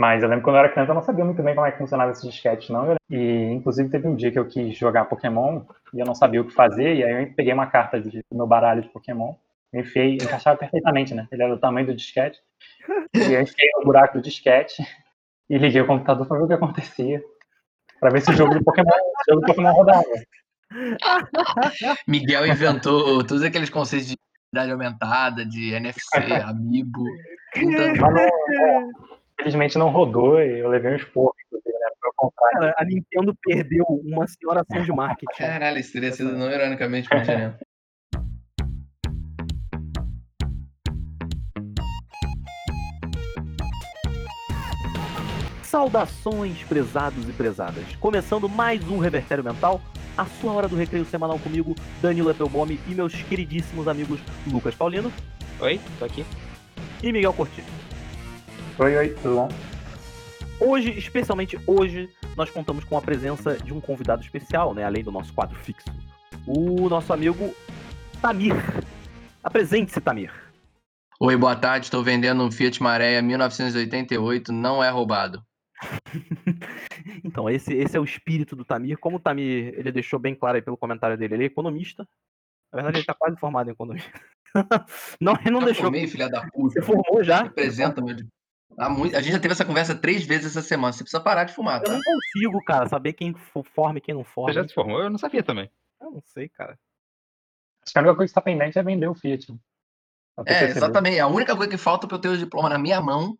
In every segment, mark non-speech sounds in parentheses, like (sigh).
Mas eu lembro que quando eu era criança eu não sabia muito bem como é que funcionava esse disquete, não. E inclusive teve um dia que eu quis jogar Pokémon e eu não sabia o que fazer, e aí eu peguei uma carta de, do meu baralho de Pokémon, enfiei, encaixava perfeitamente, né? Ele era do tamanho do disquete. E eu enfiei no buraco do disquete e liguei o computador para ver o que acontecia. Para ver se o jogo do Pokémon, o jogo do Pokémon rodava. Miguel inventou todos aqueles conceitos de realidade aumentada, de NFC, (laughs) Amiibo. (laughs) Infelizmente não rodou e eu levei um esporro, inclusive, né? Cara, a Nintendo perdeu uma senhora ação de marketing. Caralho, isso teria sido não ironicamente muito (laughs) Saudações, prezados e prezadas. Começando mais um Revertério Mental, a sua hora do recreio semanal comigo, Danilo Appelbaum e meus queridíssimos amigos Lucas Paulino. Oi, tô aqui. E Miguel Cortino. Oi, oi, tudo bom? Hoje, especialmente hoje, nós contamos com a presença de um convidado especial, né? Além do nosso quadro fixo. O nosso amigo Tamir. Apresente-se, Tamir. Oi, boa tarde. Estou vendendo um Fiat Maré 1988, não é roubado. (laughs) então, esse, esse é o espírito do Tamir. Como o Tamir ele deixou bem claro aí pelo comentário dele, ele é economista. Na verdade, ele está quase formado em economia. (laughs) não, ele não já deixou. Formei, filha da puta. Você formou já? Representa, meu. A gente já teve essa conversa três vezes essa semana. Você precisa parar de fumar, tá? Eu não consigo, cara, saber quem forma e quem não forma. Você já se formou? Eu não sabia também. Eu não sei, cara. Acho que a única coisa que está pendente é vender o Fiat. É, exatamente. A única coisa que falta para eu ter o diploma na minha mão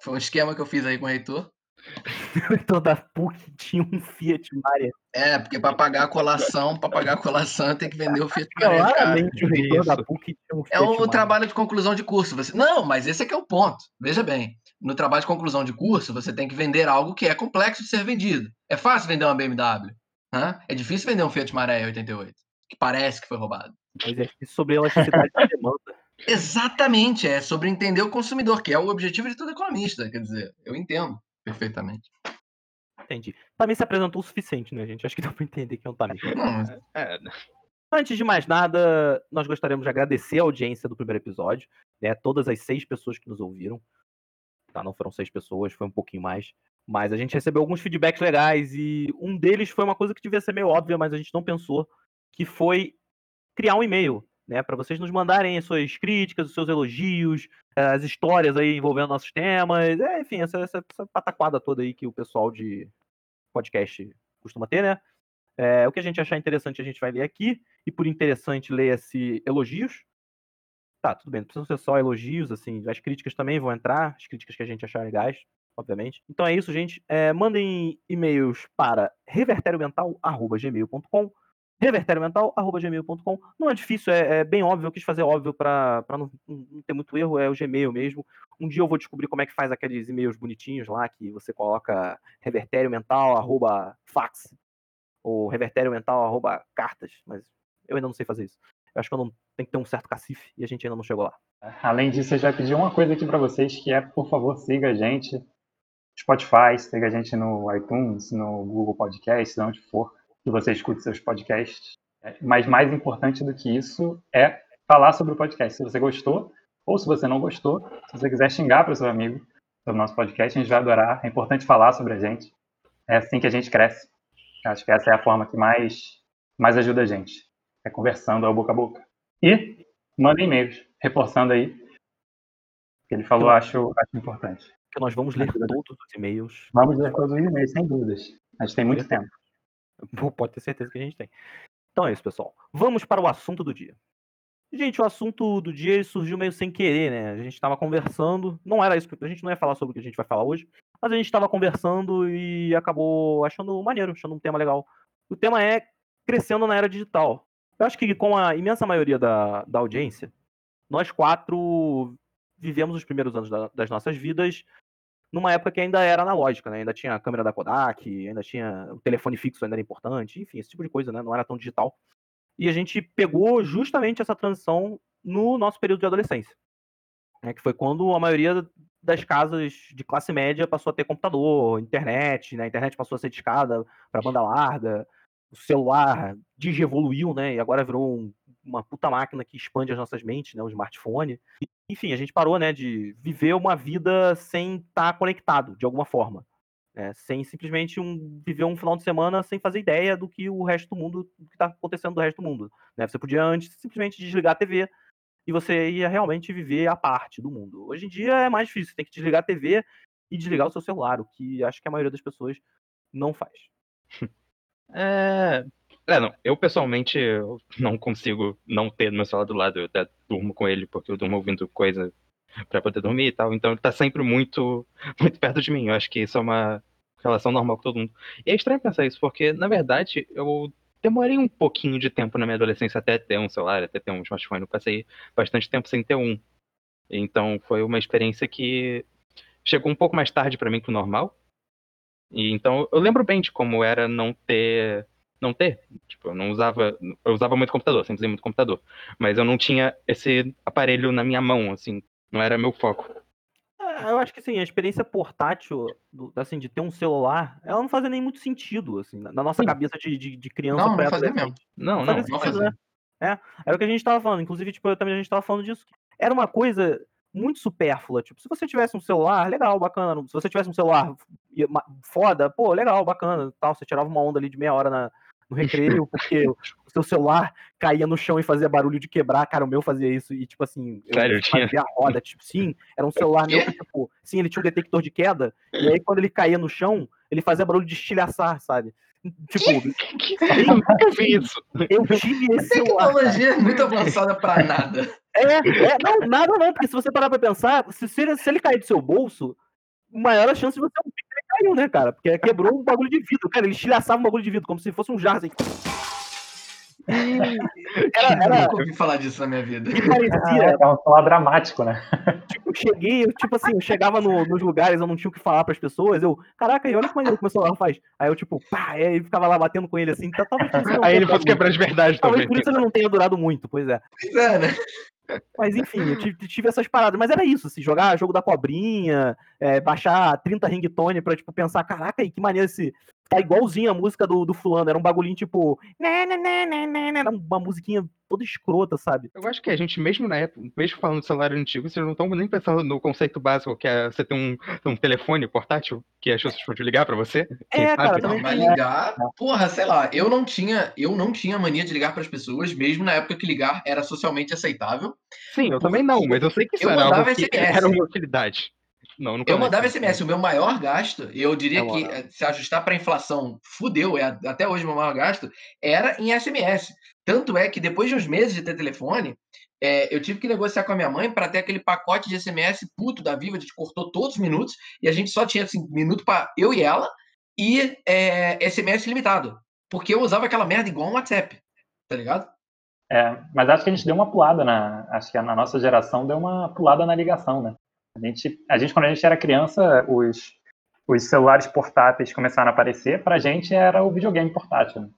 foi um esquema que eu fiz aí com o reitor. (laughs) o reitor da PUC tinha um Fiat Maria. É, porque para pagar a colação, para pagar a colação tem que vender o Fiat Maria. Claramente o reitor da PUC tinha um Fiat É o Maria. trabalho de conclusão de curso. Você... Não, mas esse aqui é o ponto. Veja bem. No trabalho de conclusão de curso, você tem que vender algo que é complexo de ser vendido. É fácil vender uma BMW. Hã? É difícil vender um Fiat Maré 88, que parece que foi roubado. Mas é sobre elasticidade de demanda. (laughs) Exatamente, é sobre entender o consumidor, que é o objetivo de todo economista. Quer dizer, eu entendo perfeitamente. Entendi. Também se apresentou o suficiente, né, gente? Acho que dá pra entender que é um Tamir. É, é... Antes de mais nada, nós gostaríamos de agradecer a audiência do primeiro episódio, né? Todas as seis pessoas que nos ouviram. Tá, não foram seis pessoas, foi um pouquinho mais. Mas a gente recebeu alguns feedbacks legais e um deles foi uma coisa que devia ser meio óbvia, mas a gente não pensou, que foi criar um e-mail né, para vocês nos mandarem as suas críticas, os seus elogios, as histórias aí envolvendo nossos temas, é, enfim, essa, essa, essa, pataquada toda aí que o pessoal de podcast costuma ter, né? É, o que a gente achar interessante a gente vai ler aqui, e por interessante leia-se elogios. Tá, tudo bem, não precisam ser só elogios, assim, as críticas também vão entrar, as críticas que a gente achar legais, obviamente. Então é isso, gente. É, mandem e-mails para revertériomental.gmail.com revertériomental.gmail.com. Não é difícil, é, é, bem óbvio, eu quis fazer óbvio para não, não, ter muito erro, é o Gmail mesmo. Um dia eu vou descobrir como é que faz aqueles e-mails bonitinhos lá, que você coloca revertériomental.fax ou revertériomental.cartas, mas eu ainda não sei fazer isso. Eu acho que eu não tem que ter um certo cacife e a gente ainda não chegou lá. Além disso, eu já pedi uma coisa aqui para vocês, que é, por favor, siga a gente Spotify, siga a gente no iTunes, no Google Podcast, onde for que você escute seus podcasts. É, mas mais importante do que isso é falar sobre o podcast. Se você gostou ou se você não gostou, se você quiser xingar para o seu amigo sobre o nosso podcast, a gente vai adorar. É importante falar sobre a gente. É assim que a gente cresce. Acho que essa é a forma que mais, mais ajuda a gente. É conversando ao boca a boca. E manda e-mails, reforçando aí. Ele falou, acho, acho importante. Que nós vamos ler todos os e-mails. Vamos ler todos os e-mails, sem dúvidas. A gente tem muito tempo. (laughs) Pode ter certeza que a gente tem. Então é isso, pessoal. Vamos para o assunto do dia. Gente, o assunto do dia surgiu meio sem querer, né? A gente estava conversando, não era isso, a gente não ia falar sobre o que a gente vai falar hoje, mas a gente estava conversando e acabou achando maneiro, achando um tema legal. O tema é crescendo na era digital. Eu acho que com a imensa maioria da, da audiência, nós quatro vivemos os primeiros anos da, das nossas vidas numa época que ainda era analógica, né? Ainda tinha a câmera da Kodak, ainda tinha o telefone fixo ainda era importante, enfim, esse tipo de coisa, né? Não era tão digital. E a gente pegou justamente essa transição no nosso período de adolescência, né? que foi quando a maioria das casas de classe média passou a ter computador, internet, né? A internet passou a ser discada para banda larga, o celular digievoluiu, né? E agora virou um uma puta máquina que expande as nossas mentes, né? O smartphone. Enfim, a gente parou, né, de viver uma vida sem estar tá conectado, de alguma forma. Né? Sem simplesmente um, viver um final de semana sem fazer ideia do que o resto do mundo, do que está acontecendo do resto do mundo. Né? Você podia antes simplesmente desligar a TV e você ia realmente viver a parte do mundo. Hoje em dia é mais difícil, você tem que desligar a TV e desligar o seu celular, o que acho que a maioria das pessoas não faz. (laughs) É, é, não. Eu pessoalmente eu não consigo não ter meu celular do lado. Eu até durmo com ele, porque eu durmo ouvindo coisa para poder dormir e tal. Então ele tá sempre muito, muito perto de mim. Eu acho que isso é uma relação normal com todo mundo. E é estranho pensar isso, porque, na verdade, eu demorei um pouquinho de tempo na minha adolescência até ter um celular, até ter um smartphone. Eu passei bastante tempo sem ter um. Então foi uma experiência que chegou um pouco mais tarde para mim que o normal. E então eu lembro bem de como era não ter não ter. Tipo, eu não usava. Eu usava muito computador, sempre usei muito computador. Mas eu não tinha esse aparelho na minha mão, assim. Não era meu foco. É, eu acho que assim, a experiência portátil, do, assim, de ter um celular, ela não fazia nem muito sentido, assim, na nossa sim. cabeça de, de, de criança. Não, não fazia mesmo. Não, não, não, fazia. Né? É, era o que a gente tava falando. Inclusive, tipo, eu, também a gente tava falando disso. Era uma coisa muito supérflua. Tipo, se você tivesse um celular, legal, bacana. Se você tivesse um celular foda, pô, legal, bacana, tal. Você tirava uma onda ali de meia hora na, no recreio, (laughs) porque o seu celular caía no chão e fazia barulho de quebrar, cara, o meu fazia isso, e tipo assim, eu Sério, fazia tinha? a roda, tipo, sim, era um celular meu que, tipo, sim, ele tinha um detector de queda, e aí quando ele caía no chão, ele fazia barulho de estilhaçar, sabe? Tipo, eu nunca vi isso. Eu tive esse celular. tecnologia é muito avançada pra nada. É, é, não, nada não, porque se você parar pra pensar, se, se, ele, se ele cair do seu bolso, maior a chance de você caiu, né, cara? Porque quebrou um bagulho de vidro. Cara, ele estilhaçava um bagulho de vidro, como se fosse um jarro assim. (laughs) Era, era... Eu nunca ouvi falar disso na minha vida. Que parecia. É, um celular dramático, né? (laughs) Tipo, eu cheguei, eu, tipo assim, eu chegava no, nos lugares, eu não tinha o que falar pras pessoas. Eu, caraca, e olha como, o meu celular faz. Aí eu, tipo, pá, aí ele ficava lá batendo com ele assim. Tá, talvez aí ele fosse quebrar de verdade talvez também. por isso ele não tenha durado muito, pois é. Pois é, né? Mas enfim, eu tive, tive, essas paradas. Mas era isso, assim, jogar jogo da cobrinha, é, baixar 30 ringtone pra, tipo, pensar, caraca, que maneiro esse. Tá igualzinho a música do, do fulano. Era um bagulhinho, tipo. Era uma musiquinha toda escrota, sabe? Eu acho que a gente, mesmo na época, mesmo falando de celular antigo, vocês não estão nem pensando no conceito básico, que é você ter um, um telefone portátil que as pessoas podem ligar para você. É, cara, também. Vai ligar, porra, sei lá, eu não tinha, eu não tinha mania de ligar para as pessoas, mesmo na época que ligar era socialmente aceitável. Sim, eu também não, mas eu sei que isso eu era algo que era uma utilidade. Não, não eu mandava SMS. O meu maior gasto, eu diria é que eh, se ajustar para a inflação, fudeu, é até hoje o meu maior gasto, era em SMS. Tanto é que depois de uns meses de ter telefone, é, eu tive que negociar com a minha mãe para ter aquele pacote de SMS puto da Viva, a gente cortou todos os minutos e a gente só tinha assim, minuto para eu e ela e é, eh, SMS limitado. Porque eu usava aquela merda igual um WhatsApp, tá ligado? É, mas acho que a gente deu uma pulada na. Acho que na nossa geração deu uma pulada na ligação, né? A gente, a gente, quando a gente era criança, os, os celulares portáteis começaram a aparecer, para a gente era o videogame portátil. Né?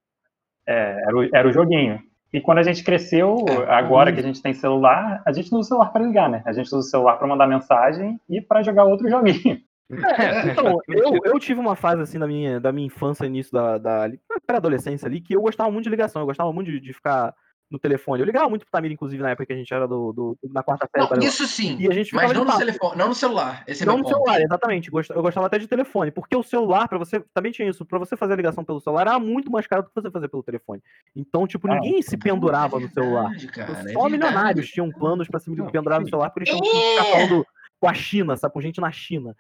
É, era, o, era o joguinho. E quando a gente cresceu, é, agora que a gente tem celular, a gente não usa o celular para ligar, né? A gente usa o celular para mandar mensagem e para jogar outro joguinho. É, então, eu, eu tive uma fase assim da minha, da minha infância, início da, da pré-adolescência ali, que eu gostava muito de ligação, eu gostava muito de, de ficar no telefone. Eu ligava muito pro Tamir, inclusive, na época que a gente era do, do na quarta-feira. Isso sim, e a gente mas não no, telefone, não no celular. Esse é não no ponto. celular, exatamente. Eu gostava até de telefone, porque o celular, para você, também tinha isso, para você fazer a ligação pelo celular era muito mais caro do que você fazer pelo telefone. Então, tipo, ah, ninguém se pendurava é verdade, no celular. Cara, Só é milionários tinham planos para se pendurar no celular, porque eles tinham que falando com a China, sabe? Com gente na China.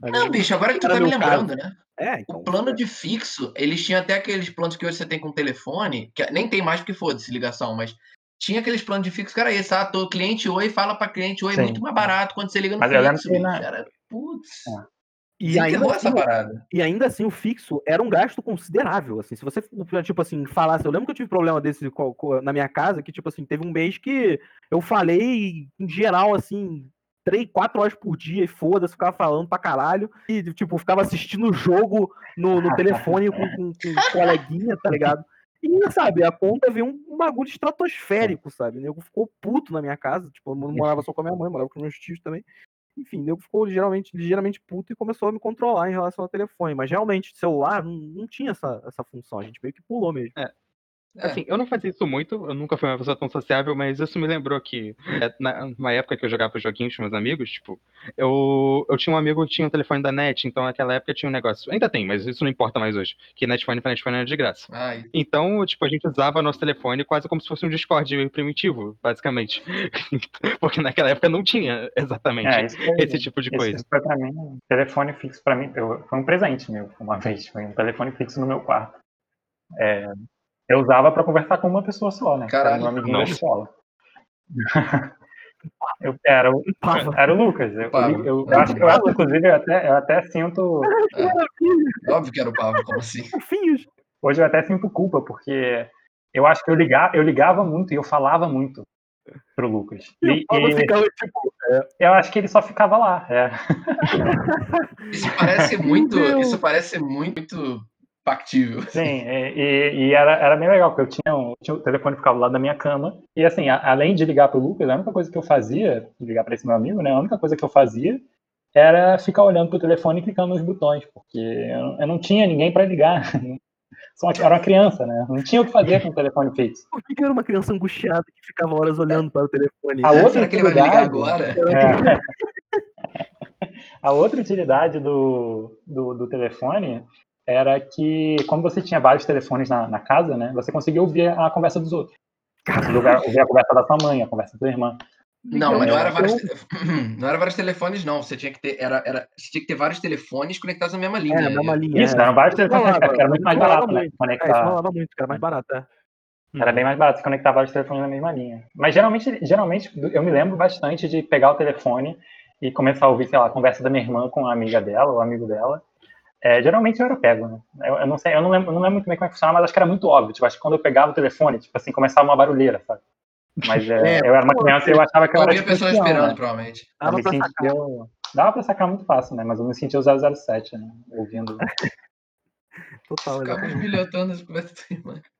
Não, bicho, agora que tu tá me lembrando, caso. né? É, então, o plano de fixo, eles tinham até aqueles planos que hoje você tem com telefone, que nem tem mais porque foda-se ligação, mas tinha aqueles planos de fixo que era esse, ah, tô cliente oi, fala para cliente oi, é muito mais barato quando você liga no Mas fixo. Eu na... Era, putz. É. E ainda, assim, e ainda assim, o fixo era um gasto considerável, assim, se você, tipo assim, falasse, eu lembro que eu tive problema desse na minha casa, que, tipo assim, teve um mês que eu falei, em geral, assim, três, quatro horas por dia e foda-se, ficava falando pra caralho, e, tipo, ficava assistindo o jogo no, no telefone com, com, com coleguinha, tá ligado? E, sabe, a conta veio um bagulho estratosférico, sabe? Nego ficou puto na minha casa. Tipo, eu morava só com a minha mãe, morava com meus tios também. Enfim, nego ficou ligeiramente, ligeiramente puto e começou a me controlar em relação ao telefone. Mas realmente, celular não, não tinha essa, essa função. A gente meio que pulou mesmo. É. É. Assim, eu não fazia isso muito, eu nunca fui uma pessoa tão sociável, mas isso me lembrou que é, na, numa época que eu jogava joguinhos com meus amigos, tipo, eu, eu tinha um amigo que tinha um telefone da NET, então naquela época tinha um negócio, ainda tem, mas isso não importa mais hoje, que Netfone para Netfone era de graça. Ai. Então, tipo, a gente usava nosso telefone quase como se fosse um Discord primitivo, basicamente. (laughs) Porque naquela época não tinha exatamente é, foi, esse tipo de coisa. Foi pra mim, telefone fixo pra mim, eu, foi um presente meu, uma vez, foi um telefone fixo no meu quarto. É, eu usava para conversar com uma pessoa só, né? Caralho, era amiguinho da escola. (laughs) Eu, era, o, era o Lucas. Eu, eu, eu, eu acho, eu acho, inclusive, eu até, eu até sinto. É, óbvio que era o Pablo, como assim? (laughs) Hoje eu até sinto culpa, porque eu acho que eu ligava, eu ligava muito e eu falava muito pro Lucas. E, e, ficava, tipo, é. Eu acho que ele só ficava lá. É. Isso parece muito. Isso parece muito factível. Sim, e, e, era, era bem legal, porque eu tinha, um, tinha o telefone ficava lá da minha cama, e assim, a, além de ligar pro Lucas, a única coisa que eu fazia, ligar para esse meu amigo, né, a única coisa que eu fazia era ficar olhando pro telefone e clicando nos botões, porque eu, eu não tinha ninguém para ligar. (laughs) Só era uma criança, né? Não tinha o que fazer com o telefone fixo. Por que era uma criança angustiada que ficava horas olhando para o telefone? A outra Será que ele vai ligar agora? É, (laughs) a outra utilidade do, do, do telefone era que, como você tinha vários telefones na, na casa, né, você conseguia ouvir a conversa dos outros. ouvir a conversa da sua mãe, a conversa da sua irmã. Não, então, mas não era, vários, (clears throat) não era vários telefones, não. Você tinha que ter, era, era, você tinha que ter vários telefones conectados na mesma linha. É, na mesma linha. Isso, é. eram vários telefones, falava, era muito mais barato, né? Conectar... É, isso falava muito, era mais barato, é. Era bem mais barato se conectar vários telefones na mesma linha. Mas geralmente, geralmente, eu me lembro bastante de pegar o telefone e começar a ouvir, sei lá, a conversa da minha irmã com a amiga dela, ou amigo dela, é, geralmente eu era pego, né? Eu, eu, não sei, eu não lembro, não lembro muito bem como é que funcionava, mas acho que era muito óbvio. Tipo, acho que quando eu pegava o telefone, tipo assim, começava uma barulheira, sabe? Mas é, (laughs) é, eu era uma criança e eu achava que eu, eu era. Havia pessoas esperando, né? provavelmente. Dava pra, sentia, dava pra sacar muito fácil, né? Mas eu me sentia o 007, né? Ouvindo. (laughs) Total. Ficava bilhotando as conversas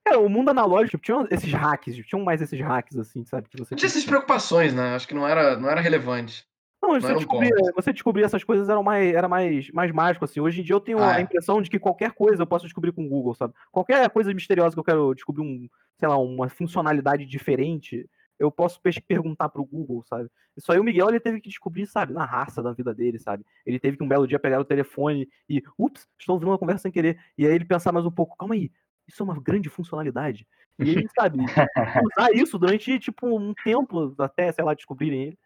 Cara, o mundo analógico tinha esses hacks, tinham mais esses hacks, assim, sabe? Que você não tinha essas preocupações, né? Acho que não era, não era relevante. Não, você, não descobrir, você descobrir essas coisas era mais, era mais, mais mágico, assim. Hoje em dia eu tenho ah, a é. impressão de que qualquer coisa eu posso descobrir com o Google, sabe? Qualquer coisa misteriosa que eu quero descobrir um, sei lá, uma funcionalidade diferente, eu posso perguntar pro Google, sabe? Isso aí o Miguel ele teve que descobrir, sabe, na raça da vida dele, sabe? Ele teve que um belo dia pegar o telefone e, ups, estou ouvindo uma conversa sem querer. E aí ele pensar mais um pouco, calma aí, isso é uma grande funcionalidade. E ele, sabe, (laughs) usar isso durante, tipo, um tempo até, sei lá, descobrirem ele.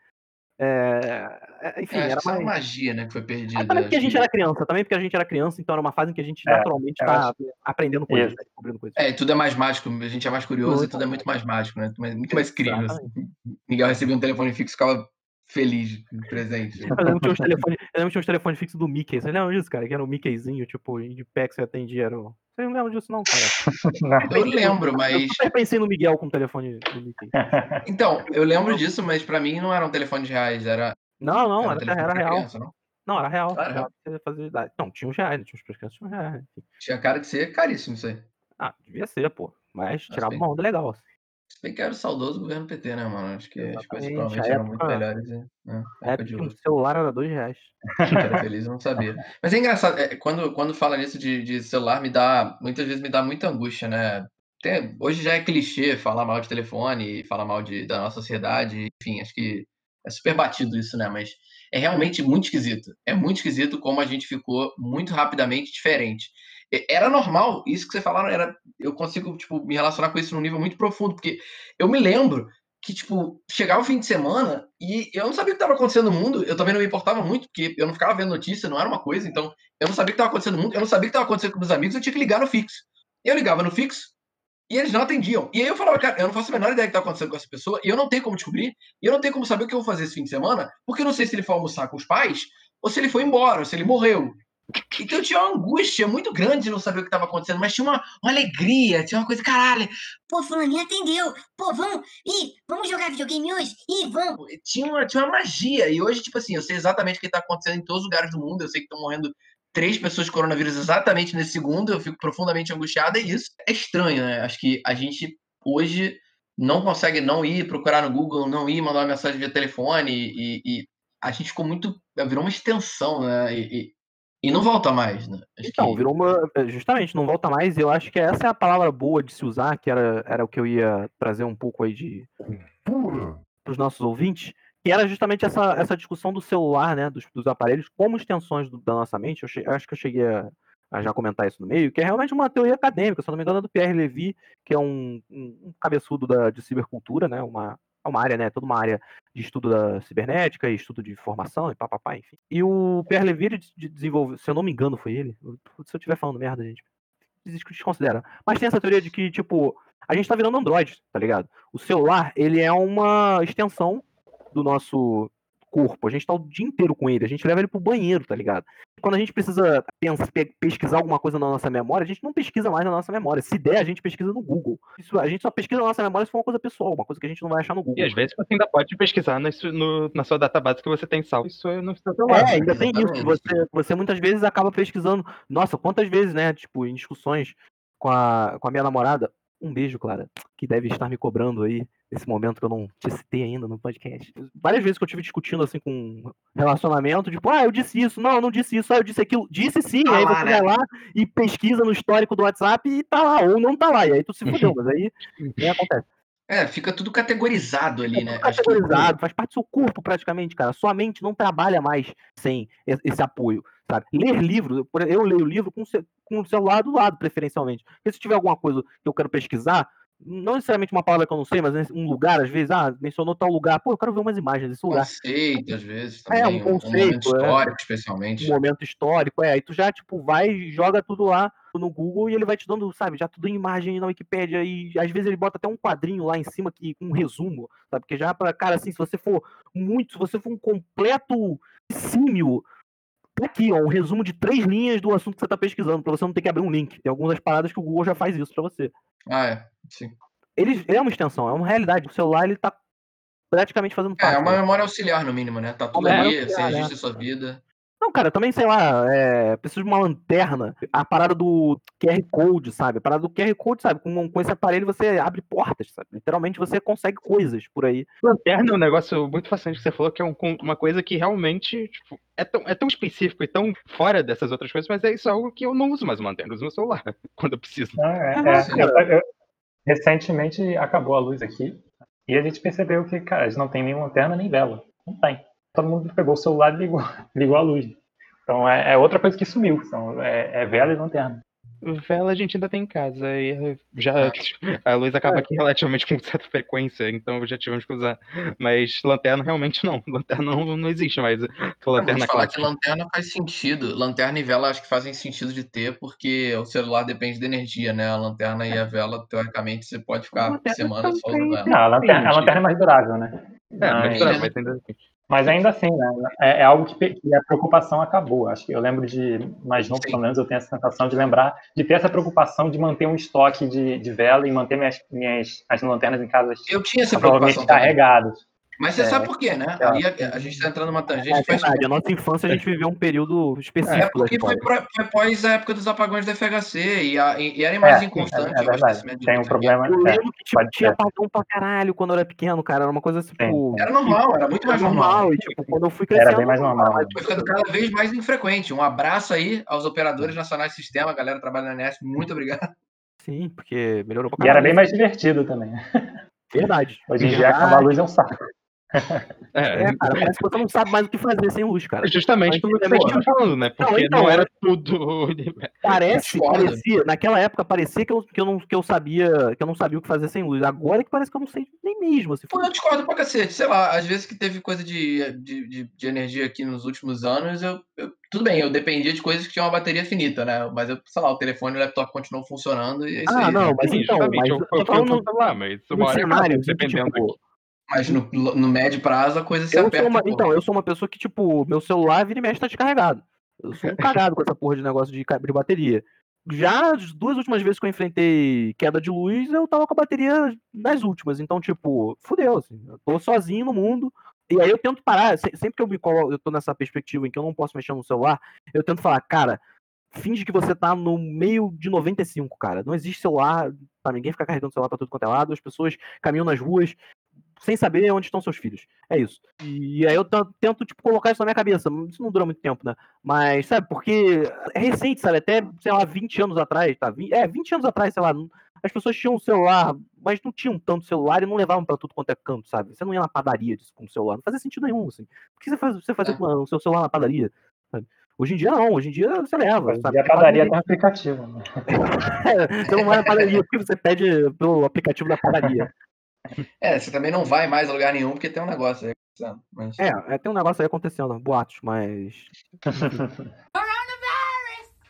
É, é, enfim, é, era mais... magia, né, que foi perdida. Ah, também porque a gente era criança, também porque a gente era criança, então era uma fase em que a gente é, naturalmente está acho... aprendendo coisas, né, descobrindo coisas. É, tudo é mais mágico, a gente é mais curioso muito e tudo é muito mais mágico, né? Muito mais incrível. Assim. Miguel recebia um telefone fixo e ficava feliz, presente. Eu lembro que tinha uns telefones telefone, telefone fixo do Mickey. Você lembra disso, cara? Que era um Mickeyzinho, tipo, de pé que você atendia. Era... Você não lembra disso, não, cara? (laughs) Eu lembro, mas. Eu pensei no Miguel com o telefone do Mickey. (laughs) Então, eu lembro disso, mas pra mim não eram telefones reais, era não, não, era, era, era real. Criança, não? não? era real. Ah, era real. Fazer... Não, tinha uns reais, tinha uns prescritos tinha reais. Tinha cara de ser caríssimo isso aí. Ah, devia ser, pô. Mas tirava uma onda legal. Assim. Se bem que era o saudoso governo PT, né, mano? Acho que as coisas provavelmente eram muito melhores. Né? É, porque o celular era dois reais. (laughs) era feliz, eu não sabia. Mas é engraçado, é, quando, quando fala nisso de, de celular, me dá. Muitas vezes me dá muita angústia, né? Hoje já é clichê falar mal de telefone, falar mal de, da nossa sociedade, enfim, acho que é super batido isso, né? Mas é realmente muito esquisito. É muito esquisito como a gente ficou muito rapidamente diferente. Era normal, isso que você falaram, era, eu consigo tipo, me relacionar com isso num nível muito profundo, porque eu me lembro que, tipo, chegava o fim de semana e eu não sabia o que estava acontecendo no mundo, eu também não me importava muito, porque eu não ficava vendo notícia, não era uma coisa, então eu não sabia o que estava acontecendo no mundo, eu não sabia o que estava acontecendo com meus amigos, eu tinha que ligar no fixo. Eu ligava no fixo, e eles não atendiam. E aí eu falava, cara, eu não faço a menor ideia do que está acontecendo com essa pessoa, e eu não tenho como descobrir, e eu não tenho como saber o que eu vou fazer esse fim de semana, porque eu não sei se ele foi almoçar com os pais, ou se ele foi embora, ou se ele morreu. Então tinha uma angústia muito grande de não saber o que estava acontecendo, mas tinha uma, uma, alegria, tinha uma coisa, caralho. Pô, fulaninho atendeu. Pô, vamos, ih, vamos jogar videogame hoje? Ih, vamos. Tinha uma, tinha uma magia, e hoje, tipo assim, eu sei exatamente o que está acontecendo em todos os lugares do mundo, eu sei que estão morrendo três pessoas de coronavírus exatamente nesse segundo, eu fico profundamente angustiada, e isso é estranho, né? Acho que a gente hoje não consegue não ir procurar no Google, não ir mandar uma mensagem via telefone, e, e a gente ficou muito. virou uma extensão, né? E, E não volta mais, né? Acho então, que... virou uma. É, justamente, não volta mais. Eu acho que essa é a palavra boa de se usar, que era, era o que eu ia trazer um pouco aí de. para os nossos ouvintes. Que era justamente essa, essa discussão do celular, né? Dos, dos aparelhos, como extensões do, da nossa mente. Eu, che... eu acho que eu cheguei a, a, já comentar isso no meio, que é realmente uma teoria acadêmica, se não me engano, é do Pierre Levy, que é um, um cabeçudo da, de cibercultura, né? Uma, é uma área, né? Toda uma área de estudo da cibernética e estudo de formação e papapá, enfim. E o Pierre Levy de desenvolveu, se eu não me engano, foi ele. Se eu estiver falando merda, gente, desconsidera. Mas tem essa teoria de que, tipo, a gente tá virando Android, tá ligado? O celular, ele é uma extensão do nosso corpo. A gente tá o dia inteiro com ele. A gente leva ele pro banheiro, tá ligado? Quando a gente precisa pensar, pesquisar alguma coisa na nossa memória, a gente não pesquisa mais na nossa memória. Se der, a gente pesquisa no Google. Isso, a gente só pesquisa na nossa memória se for uma coisa pessoal, uma coisa que a gente não vai achar no Google. E às vezes você ainda pode pesquisar no, no, na sua database que você tem salvo. Isso seu celular. É, ainda tem isso. Você, você muitas vezes acaba pesquisando. Nossa, quantas vezes, né? Tipo, em discussões com a, com a minha namorada. Um beijo, Clara, que deve estar me cobrando aí nesse momento que eu não te citei ainda no podcast. Várias vezes que eu tive discutindo assim com relacionamento, tipo, ah, eu disse isso, não, eu não disse isso, ah, eu disse aquilo, disse sim, tá aí lá, você né? vai lá e pesquisa no histórico do WhatsApp e tá lá, ou não tá lá, e aí tu se (laughs) fudeu, mas aí nem acontece. É, fica tudo categorizado ali, né? Categorizado, que... faz parte do seu corpo praticamente, cara. Sua mente não trabalha mais sem esse apoio, sabe? Ler livro, eu leio livro com, com o celular do lado, preferencialmente. Porque se tiver alguma coisa que eu quero pesquisar, não necessariamente uma palavra que eu não sei, mas um lugar, às vezes, ah, mencionou tal lugar, pô, eu quero ver umas imagens desse lugar. Conceito, às vezes, também, é, um conceito. Um momento é. histórico, é, especialmente. Um momento histórico, é, aí tu já, tipo, vai joga tudo lá no Google e ele vai te dando, sabe, já tudo em imagem na Wikipédia e às vezes ele bota até um quadrinho lá em cima que um resumo, sabe, porque já para cara assim, se você for muito, se você for um completo símio tá aqui, ó, um resumo de três linhas do assunto que você está pesquisando, para você não ter que abrir um link. Tem algumas paradas que o Google já faz isso para você. Ah, é. Sim ele é uma extensão, é uma realidade. O celular ele tá praticamente fazendo parte. É, é uma memória auxiliar, no mínimo, né? Tá tudo ali, auxiliar, você registra é. sua vida. Não, cara, também, sei lá, é, preciso de uma lanterna. A parada do QR Code, sabe? A parada do QR Code, sabe? Com, com esse aparelho você abre portas, sabe? Literalmente você consegue coisas por aí. Lanterna é um negócio muito fascinante que você falou, que é um, uma coisa que realmente tipo, é, tão, é tão específico e tão fora dessas outras coisas, mas é isso é algo que eu não uso mais uma lanterna, eu uso meu celular (laughs) quando eu preciso. Ah, é, é, é, Recentemente acabou a luz aqui e a gente percebeu que, cara, a gente não tem nem lanterna nem vela. Não tem. Todo mundo pegou o celular e ligou, (laughs) ligou a luz. Então é, é outra coisa que sumiu. Então, é, é vela e lanterna. Vela a gente ainda tem em casa e já (laughs) a luz acaba aqui relativamente com certa frequência, então já tivemos que usar. Mas lanterna realmente não. (laughs) Lanterna não, não existe mais. Lanterna falar que lanterna faz sentido. Lanterna e vela acho que fazem sentido de ter, porque o celular depende de energia, né? A lanterna e a vela, teoricamente, você pode ficar semanas só usando ela. Não, a lanterna, a lanterna é mais durável, né? É, mais durável, mas ainda assim. Mas ainda assim, né, é, é, algo que, que, a preocupação acabou. Acho que eu lembro de, mais novo, pelo menos, eu tenho essa sensação de lembrar, de ter essa preocupação de manter um estoque de, de vela e manter minhas, minhas as lanternas em casa eu tinha essa preocupação carregadas. Mas você é, sabe por quê, né? É, Aí a, a, gente está entrando numa tangente. É verdade, faz... a nossa infância a gente viveu um período específico. É porque foi, pra, foi após a época dos apagões da FHC e, a, e, e era mais é, inconstante. É, verdade. Tem um problema. Eu lembro que tipo, tinha apagão pra caralho quando eu era pequeno, cara. Era uma coisa tipo. Era normal, era muito mais normal. normal. E, tipo, quando eu fui crescendo. Era bem mais normal. Foi ficando cada vez mais infrequente. Um abraço aí aos operadores nacionais do sistema, a galera que trabalha na NES. Muito obrigado. Sim, porque melhorou pra caralho. E era bem mais divertido também. Verdade. Hoje em dia acabar a luz é um saco. É, é, cara, parece que você não sabe mais o que fazer sem luz, cara. Justamente pelo que você tá falando, né? Porque não, então, não era tudo. Parece, parecia, naquela época parecia que eu, que, eu não, que eu sabia que eu não sabia o que fazer sem luz. Agora é que parece que eu não sei nem mesmo. Assim, eu discordo pra cacete. Sei lá, às vezes que teve coisa de, de, de, de energia aqui nos últimos anos, eu, eu, tudo bem, eu dependia de coisas que tinham uma bateria finita, né? Mas eu, sei lá, o telefone e o laptop continuam funcionando e é Ah, aí, não, né? mas então, mas eu, eu, eu, eu, lá, mas uma hora cenário, dependendo tipo, mas no, no médio prazo a coisa se eu aperta. Uma, então, eu sou uma pessoa que, tipo, meu celular vira e mexe tá descarregado. Eu sou um (laughs) cagado com essa porra de negócio de, de bateria. Já as duas últimas vezes que eu enfrentei queda de luz, eu tava com a bateria nas últimas. Então, tipo, fudeu, assim. Eu tô sozinho no mundo. E aí eu tento parar, sempre que eu me colo, eu tô nessa perspectiva em que eu não posso mexer no celular, eu tento falar, cara, finge que você tá no meio de 95, cara. Não existe celular, pra ninguém ficar carregando celular pra tudo quanto é lado, as pessoas caminham nas ruas, sem saber onde estão seus filhos. É isso. E aí eu tento, tipo, colocar isso na minha cabeça. Isso não dura muito tempo, né? Mas, sabe, porque é recente, sabe? Até, sei lá, 20 anos atrás, tá? É, 20 anos atrás, sei lá, as pessoas tinham um celular, mas não tinham tanto celular e não levavam para tudo quanto é canto, sabe? Você não ia na padaria com o celular, não fazia sentido nenhum, assim. Por que você, faz, você fazer é. com o seu celular na padaria? Sabe? Hoje em dia não, hoje em dia você leva. Hoje sabe? a padaria tem um aplicativo. Né? (laughs) você não vai na padaria porque você pede pelo aplicativo da padaria. É, você também não vai mais a lugar nenhum porque tem um negócio aí acontecendo. Mas... É, é, tem um negócio aí acontecendo, boatos, mas.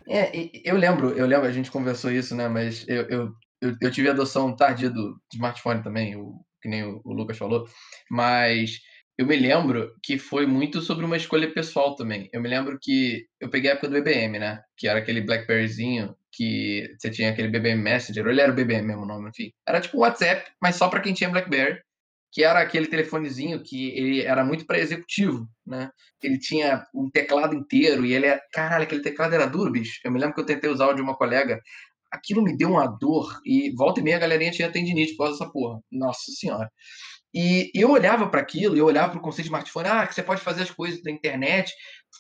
é, eu lembro, eu lembro, a gente conversou isso, né? Mas eu, eu, eu, eu tive adoção tardia do smartphone também, o, que nem o, o Lucas falou. Mas eu me lembro que foi muito sobre uma escolha pessoal também. Eu me lembro que eu peguei a época do BBM, né? Que era aquele Blackberryzinho que você tinha aquele BBM Messenger, ele era o BBM mesmo nome, enfim. Era tipo WhatsApp, mas só para quem tinha Blackberry, que era aquele telefonezinho que ele era muito para executivo, né? Ele tinha um teclado inteiro e ele é, caralho, aquele teclado era duro, bicho. Eu me lembro que eu tentei usar o de uma colega, aquilo me deu uma dor e volta e meia a galerinha tinha tendinite por causa dessa porra. Nossa senhora. E eu olhava para aquilo, eu olhava para o conceito de smartphone, ah, que você pode fazer as coisas da internet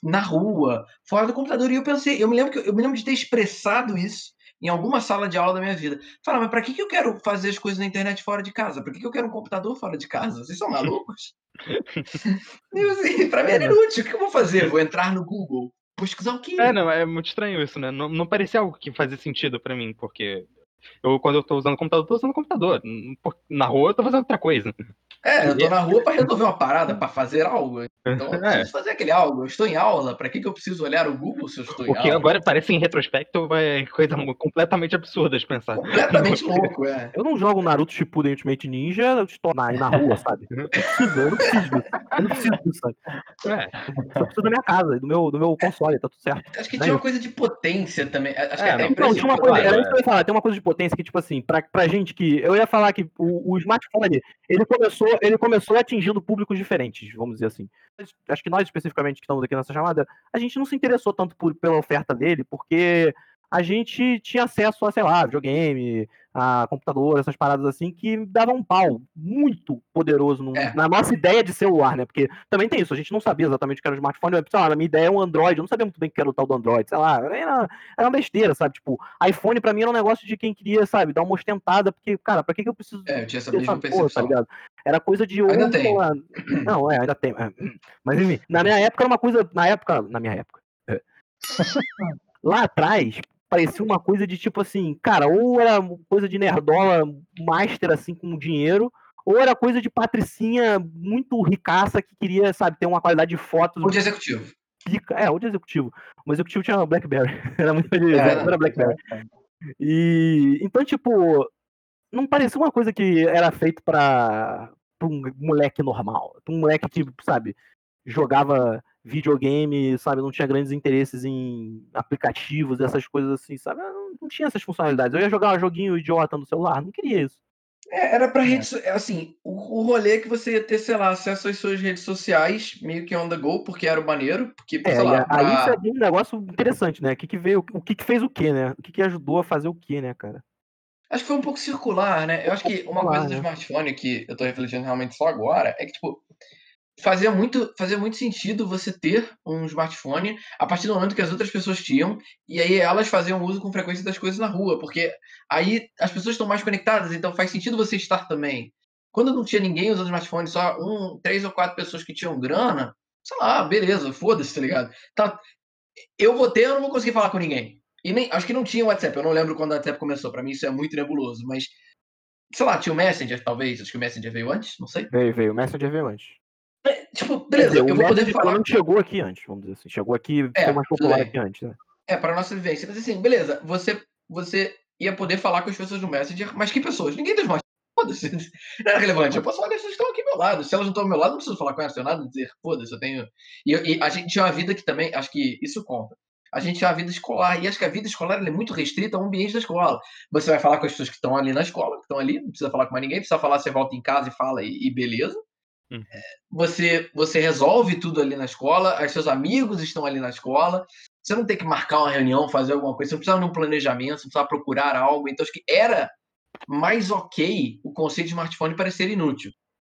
na rua, fora do computador. E eu pensei, eu me lembro que eu me lembro de ter expressado isso em alguma sala de aula da minha vida. Falar, mas para que, que eu quero fazer as coisas na internet fora de casa? Para que, que eu quero um computador fora de casa? Vocês são malucos? (laughs) assim, para mim era inútil. O que eu vou fazer? Vou entrar no Google, pesquisar o quê? É, não, é muito estranho isso, né? Não, não parecia algo que fazia sentido para mim, porque eu, quando eu tô usando computador, tô usando computador. Na rua, eu tô fazendo outra coisa. É, eu tô na rua para resolver uma parada, para fazer algo. Então, eu é. preciso fazer aquele algo. Eu estou em aula, para que, que eu preciso olhar o Google se eu estou em o que aula? agora parece em retrospecto é coisa completamente absurda de pensar. Completamente (laughs) louco, é. Eu não jogo Naruto Shippuden Ultimate Ninja, eu estou na, na rua, sabe? Eu não preciso, eu não preciso disso. Eu não preciso disso, sabe? É. Eu preciso da minha casa, do meu, do meu console, tá tudo certo. Acho que tinha uma coisa de potência também. Acho é, que até não, tinha uma coisa, era isso que eu ia falar, tem uma coisa de potência que, tipo assim, pra, pra gente que. Eu ia falar que o, o smartphone, ele começou, ele começou atingindo públicos diferentes, vamos dizer assim. Acho que nós, especificamente, que estamos aqui nessa chamada, a gente não se interessou tanto por, pela oferta dele, porque a gente tinha acesso a, sei lá, videogame, a computador, essas paradas assim, que davam um pau muito poderoso no, é. na nossa ideia de celular, né? Porque também tem isso, a gente não sabia exatamente o que era o smartphone, sei lá, na minha ideia é um Android, eu não sabia muito bem o que era o tal do Android, sei lá, era, era uma besteira, sabe? Tipo, iPhone pra mim era um negócio de quem queria, sabe, dar uma ostentada, porque, cara, pra que, que eu preciso. É, eu tinha essa mesma. Porra, tá ligado? Era coisa de ainda tem. Lá. Não, é, ainda tem. É. Mas enfim, na minha época era uma coisa. Na época. Na minha época. É. (laughs) Lá atrás, parecia uma coisa de tipo assim, cara, ou era coisa de nerdola master assim com dinheiro, ou era coisa de patricinha muito ricaça que queria, sabe, ter uma qualidade de fotos. Ou de executivo. Pica. É, ou de executivo. O executivo tinha Blackberry. (laughs) era muito de, é, era Blackberry. É. E então, tipo, não parecia uma coisa que era feito para um moleque normal. Um moleque que, sabe, jogava videogame, sabe, não tinha grandes interesses em aplicativos, essas coisas assim, sabe? Não, não tinha essas funcionalidades. Eu ia jogar um joguinho idiota no celular, não queria isso. É, era para é. redes, assim, o, o rolê é que você ia ter, sei lá, acesso às suas redes sociais, meio que on the go, porque era o maneiro, porque, é, sei lá, pra... aí isso é um negócio interessante, né? O que que veio, o que que fez o quê, né? O que que ajudou a fazer o quê, né, cara? Acho que foi um pouco circular, né? Eu acho que uma coisa do né? smartphone que eu tô refletindo realmente só agora é que, tipo, fazia muito, fazia muito sentido você ter um smartphone a partir do momento que as outras pessoas tinham, e aí elas faziam uso com frequência das coisas na rua, porque aí as pessoas estão mais conectadas, então faz sentido você estar também. Quando não tinha ninguém usando smartphone, só um, três ou quatro pessoas que tinham grana, sei lá, beleza, foda-se, tá ligado? Tá, eu vou ter, eu não vou conseguir falar com ninguém. E nem, acho que não tinha WhatsApp, eu não lembro quando o WhatsApp começou, para mim isso é muito nebuloso, mas sei lá, tinha o Messenger, talvez, acho que o Messenger veio antes, não sei. Veio, veio, o Messenger veio antes. É, tipo, beleza, dizer, eu vou poder falar. Não chegou aqui antes, vamos dizer assim. Chegou aqui, é, foi mais popular aqui antes, né? É, para nossa vivência. Mas assim, beleza, você, você ia poder falar com as pessoas no Messenger, mas que pessoas? Ninguém das mais. (laughs) Foda-se. Não é relevante. Eu posso falar com as pessoas que estão aqui ao meu lado. Se elas não estão ao meu lado, não preciso falar com elas, não tenho nada a dizer. Foda-se, eu tenho. E, e, a gente tinha uma vida que também, acho que isso conta. A gente tinha uma vida escolar, e acho que a vida escolar é muito restrita ao ambiente da escola. Você vai falar com as pessoas que estão ali na escola, que estão ali, não precisa falar com mais ninguém, precisa falar, você volta em casa e fala, e, e beleza. Uhum. Você, você resolve tudo ali na escola, os seus amigos estão ali na escola, você não tem que marcar uma reunião, fazer alguma coisa, você não precisa de um planejamento, você não precisa procurar algo. Então, acho que era mais ok o conceito de smartphone parecer inútil.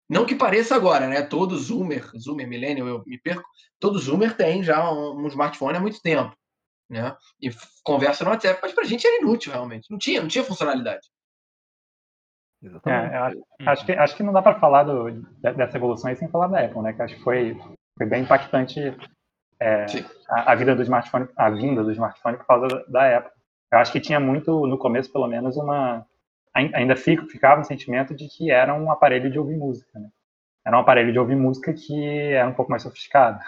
Não que pareça agora, né? Todo Zoomer, Zoomer Millennial, eu me perco, todo Zoomer tem já um, um smartphone há muito tempo, né? E conversa no WhatsApp, mas pra gente era inútil realmente. Não tinha, não tinha funcionalidade. É, acho, acho, que, acho que não dá para falar do, dessa evolução aí sem falar da Apple, né? Que acho que foi, foi bem impactante é, a, a, vida do smartphone, a vinda do smartphone por causa da, da Apple. Eu acho que tinha muito, no começo pelo menos, uma. Ainda fica, ficava um sentimento de que era um aparelho de ouvir música, né? Era um aparelho de ouvir música que era um pouco mais sofisticado.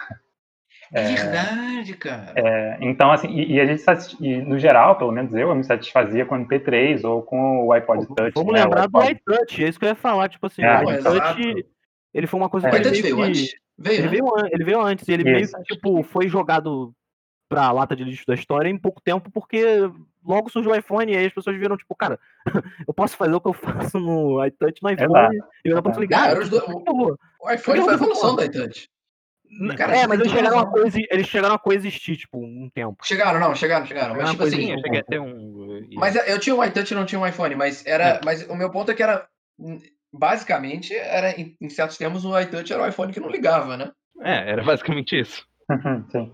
É, verdade, cara. É, então, assim, e, e a gente, e, no geral, pelo menos eu, eu me satisfazia com o MP3 ou com o iPod Touch. Vamos né, lembrar do iTouch, é isso que eu ia falar, tipo assim, é, o iTouch, ele foi uma coisa é. que ele veio que, antes? Veio, ele, né? veio, ele veio antes, e ele isso. meio que, tipo, foi jogado pra lata de lixo da história em pouco tempo, porque logo surgiu o iPhone e aí as pessoas viram, tipo, cara, (laughs) eu posso fazer o que eu faço no iTouch no iPhone e eu não posso ligar. Cara, do... o iPhone foi a evolução do iTouch. Cara, é, mas eles chegaram, a coisa, eles chegaram a coexistir, tipo, um tempo. Chegaram, não, chegaram, chegaram. Mas, tipo assim, eu cheguei a ter um. Mas eu tinha um iTouch e não tinha um iPhone, mas era. É. Mas o meu ponto é que era. Basicamente, era, em, em certos termos, o iTouch era o iPhone que não ligava, né? É, era basicamente isso. sim,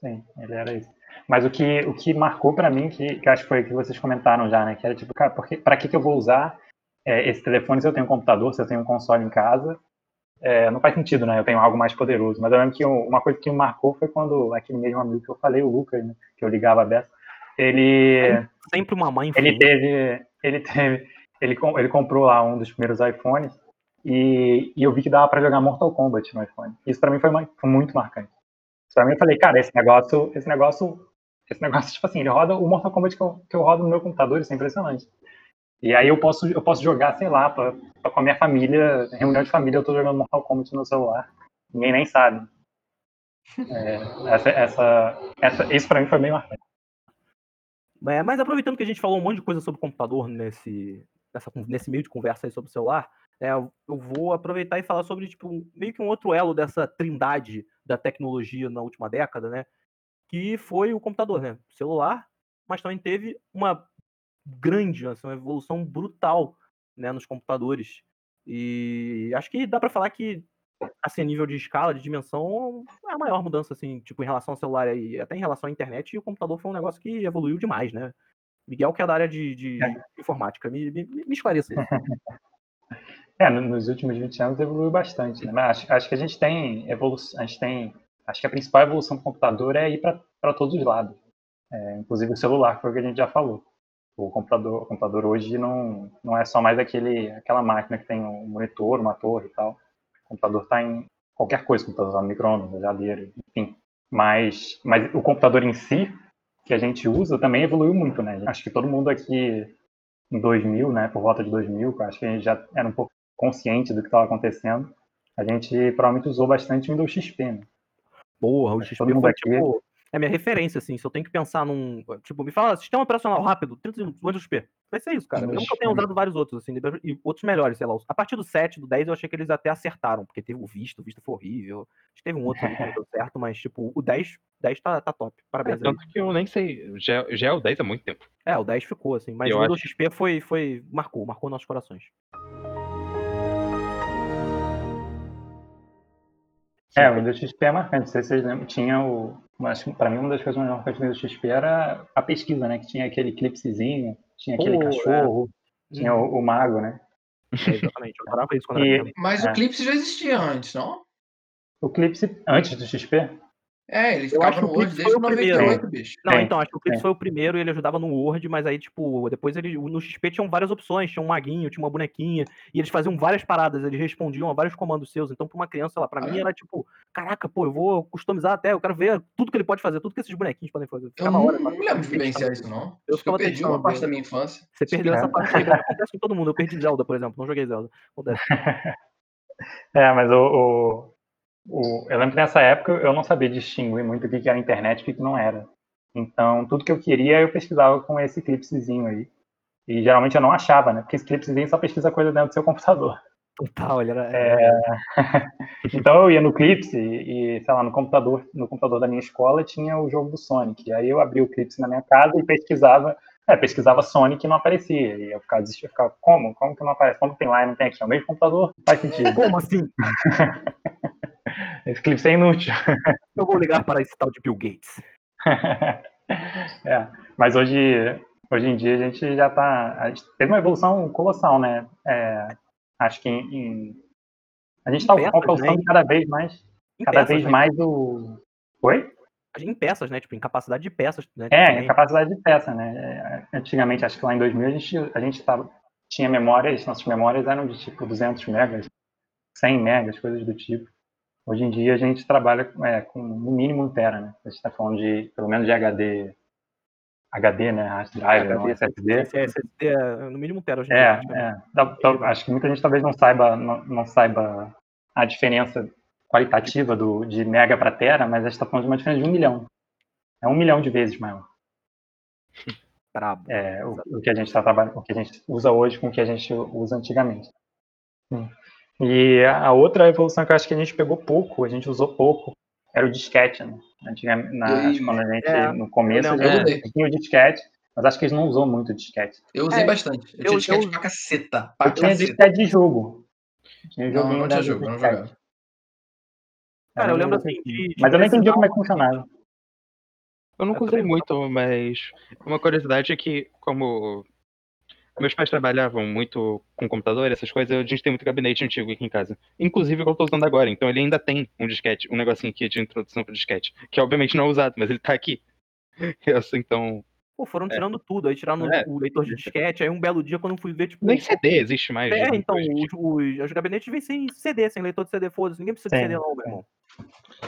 sim, ele era isso. Mas o que, o que marcou para mim, que, que acho que foi o que vocês comentaram já, né? Que era tipo, cara, porque, pra que, que eu vou usar é, esse telefone se eu tenho um computador, se eu tenho um console em casa? É, não faz sentido, né? Eu tenho algo mais poderoso. Mas eu lembro que uma coisa que me marcou foi quando aquele mesmo amigo que eu falei, o Lucas, né, que eu ligava a Bessa, ele. Sempre uma mãe. Ele teve. Ele teve. Ele, ele comprou lá um dos primeiros iPhones e, e eu vi que dava para jogar Mortal Kombat no iPhone. Isso para mim foi, foi, muito marcante. Para mim eu falei, cara, esse negócio, esse negócio, esse negócio, (laughs) tipo assim, ele roda o Mortal Kombat que eu, que eu rodo no meu computador, isso é impressionante. E aí eu posso, eu posso jogar, sei lá, pra, pra com a minha família, reunião de família, eu tô jogando Mortal Kombat no celular. Ninguém nem sabe. É, essa, essa, essa, isso pra mim foi bem marcante. É, mas aproveitando que a gente falou um monte de coisa sobre computador nesse, nessa, nesse meio de conversa sobre o celular, é, eu vou aproveitar e falar sobre tipo, meio que um outro elo dessa trindade da tecnologia na última década, né? Que foi o computador, né? Celular, mas também teve uma grande, assim, uma evolução brutal né, nos computadores. E acho que dá para falar que, assim, a nível de escala, de dimensão, é a maior mudança, assim, tipo, em relação ao celular e até em relação à internet, e o computador foi um negócio que evoluiu demais, né? Miguel, que é da área de, de é. informática, me, me, me esclareça isso. (laughs) É, nos últimos 20 anos evoluiu bastante, né? Mas acho, acho que a gente tem evolução, a gente tem, acho que a principal evolução do computador é ir para todos os lados. É, inclusive o celular, foi o que a gente já falou. O computador, o computador hoje não, não é só mais aquele, aquela máquina que tem um monitor, uma torre e tal. O computador está em qualquer coisa, o computador está no micro-ondas, geladeira, enfim. Mas, mas o computador em si, que a gente usa, também evoluiu muito, né? Acho que todo mundo aqui em 2000, né, por volta de 2000, acho que a gente já era um pouco consciente do que estava acontecendo. A gente provavelmente usou bastante o Windows XP, né? Porra, o XP aqui, tipo, é minha referência, assim. Se eu tenho que pensar num. Tipo, me fala, sistema operacional rápido, 30 segundos, Windows XP. Vai ser isso, cara. Mesmo que eu tenha usado vários outros, assim, e outros melhores, sei lá. A partir do 7, do 10, eu achei que eles até acertaram, porque teve o Vista, o Vista foi horrível. Teve um outro que não deu certo, mas, tipo, o 10, 10 tá, tá top. Parabéns. É, tanto aí. que eu nem sei. Já, já é o 10 há muito tempo. É, o 10 ficou, assim. Mas eu o Windows acho... XP foi, foi. marcou, marcou nossos corações. É, o Windows XP é marcante. Não sei se vocês lembram. Tinha o. Para mim, uma das coisas mais marcantes do Windows XP era a pesquisa, né? Que tinha aquele eclipsezinho, tinha aquele Pô, cachorro, é. tinha o, o, mago, né? É, exatamente, eu adorava isso quando e, era Mas é. o Eclipse já existia antes, não? O Eclipse antes do XP? É, ele ficava no Word desde o 98, bicho. Não, então, acho que o Clips foi o primeiro e ele ajudava no Word, mas aí, tipo, depois ele, no XP tinham várias opções, tinha um maguinho, tinha uma bonequinha, e eles faziam várias paradas, eles respondiam a vários comandos seus. Então, pra uma criança lá, pra ah, mim era tipo, caraca, pô, eu vou customizar até, eu quero ver tudo que ele pode fazer, tudo que esses bonequinhos podem fazer. Eu não, hora, não me lembro de vivenciar isso, não. Eu, eu perdi uma parte da minha infância. Você perdeu essa parte aí, acontece com todo mundo. Eu perdi Zelda, por exemplo, não joguei Zelda. Acontece. (laughs) é, mas o, o, eu lembro que nessa época eu não sabia distinguir muito o que era internet e o que não era. Então, tudo que eu queria, eu pesquisava com esse eclipsezinho aí. E geralmente eu não achava, né? Porque esse eclipsezinho só pesquisa coisa dentro do seu computador. Total, ele era. É... (laughs) então eu ia no Eclipse e, sei lá, no computador, no computador da minha escola tinha o jogo do Sonic. Aí eu abria o Eclipse na minha casa e pesquisava É, pesquisava Sonic e não aparecia. E eu ficava desesperado, ficava, como? Como que não aparece? Como tem lá e não tem aqui? É o mesmo computador? Faz sentido. Como assim? (laughs) Esse clipe é inútil. (laughs) Eu vou ligar para esse tal de Bill Gates. (laughs) é, mas hoje, hoje em dia a gente já está. Teve uma evolução colossal, né? É, acho que em, em, a gente está alcançando né? cada vez mais. Em cada peças, vez né? mais o. Oi? Em peças, né? Tipo, em capacidade de peças. Né? É, em capacidade de peça, né? É, antigamente, acho que lá em 2000 a gente, a gente tava, tinha memórias, nossas memórias eram de tipo 200 megas, 100 megas, coisas do tipo. Hoje em dia a gente trabalha é, com no mínimo um tera, né? A gente está falando de pelo menos de HD, HD, né? Hard drive, HD, não SSD. SSD é no mínimo um tera. Hoje é, é. Dá, dá, acho que muita gente talvez não saiba, não, não saiba a diferença qualitativa do, de mega para tera, mas a gente está falando de uma diferença de um milhão. É um milhão de vezes maior. (laughs) Brabo. É, o, o que a gente está trabalhando, o que a gente usa hoje com o que a gente usa antigamente. Sim. E a outra evolução que eu acho que a gente pegou pouco, a gente usou pouco, era o disquete, né? Antigamente, na, quando a gente, é, no começo, a gente tinha o disquete, mas acho que eles não usou muito o disquete. Eu usei é, bastante. Eu, eu tinha disquete eu, pra caceta. Pra eu tinha disquete de jogo. Tinha não, não tinha jogo, não jogava. Cara, eu lembro assim de, de Mas eu não entendi como é que funcionava. Eu nunca usei muito, mas uma curiosidade é que, como meus pais trabalhavam muito com computador, essas coisas, a gente tem muito gabinete antigo aqui em casa. Inclusive, eu tô usando agora. Então, ele ainda tem um disquete, um negocinho aqui de introdução pro disquete. Que, obviamente, não é usado, mas ele tá aqui. (laughs) então... Pô, foram é. tirando é. tudo. Aí tiraram é. o leitor de disquete. Aí, um belo dia, quando eu fui ver, tipo... Nem CD existe mais. É, então, os, os, os, gabinetes vêm sem CD, sem leitor de CD. Foda-se, ninguém precisa de CD não, meu irmão.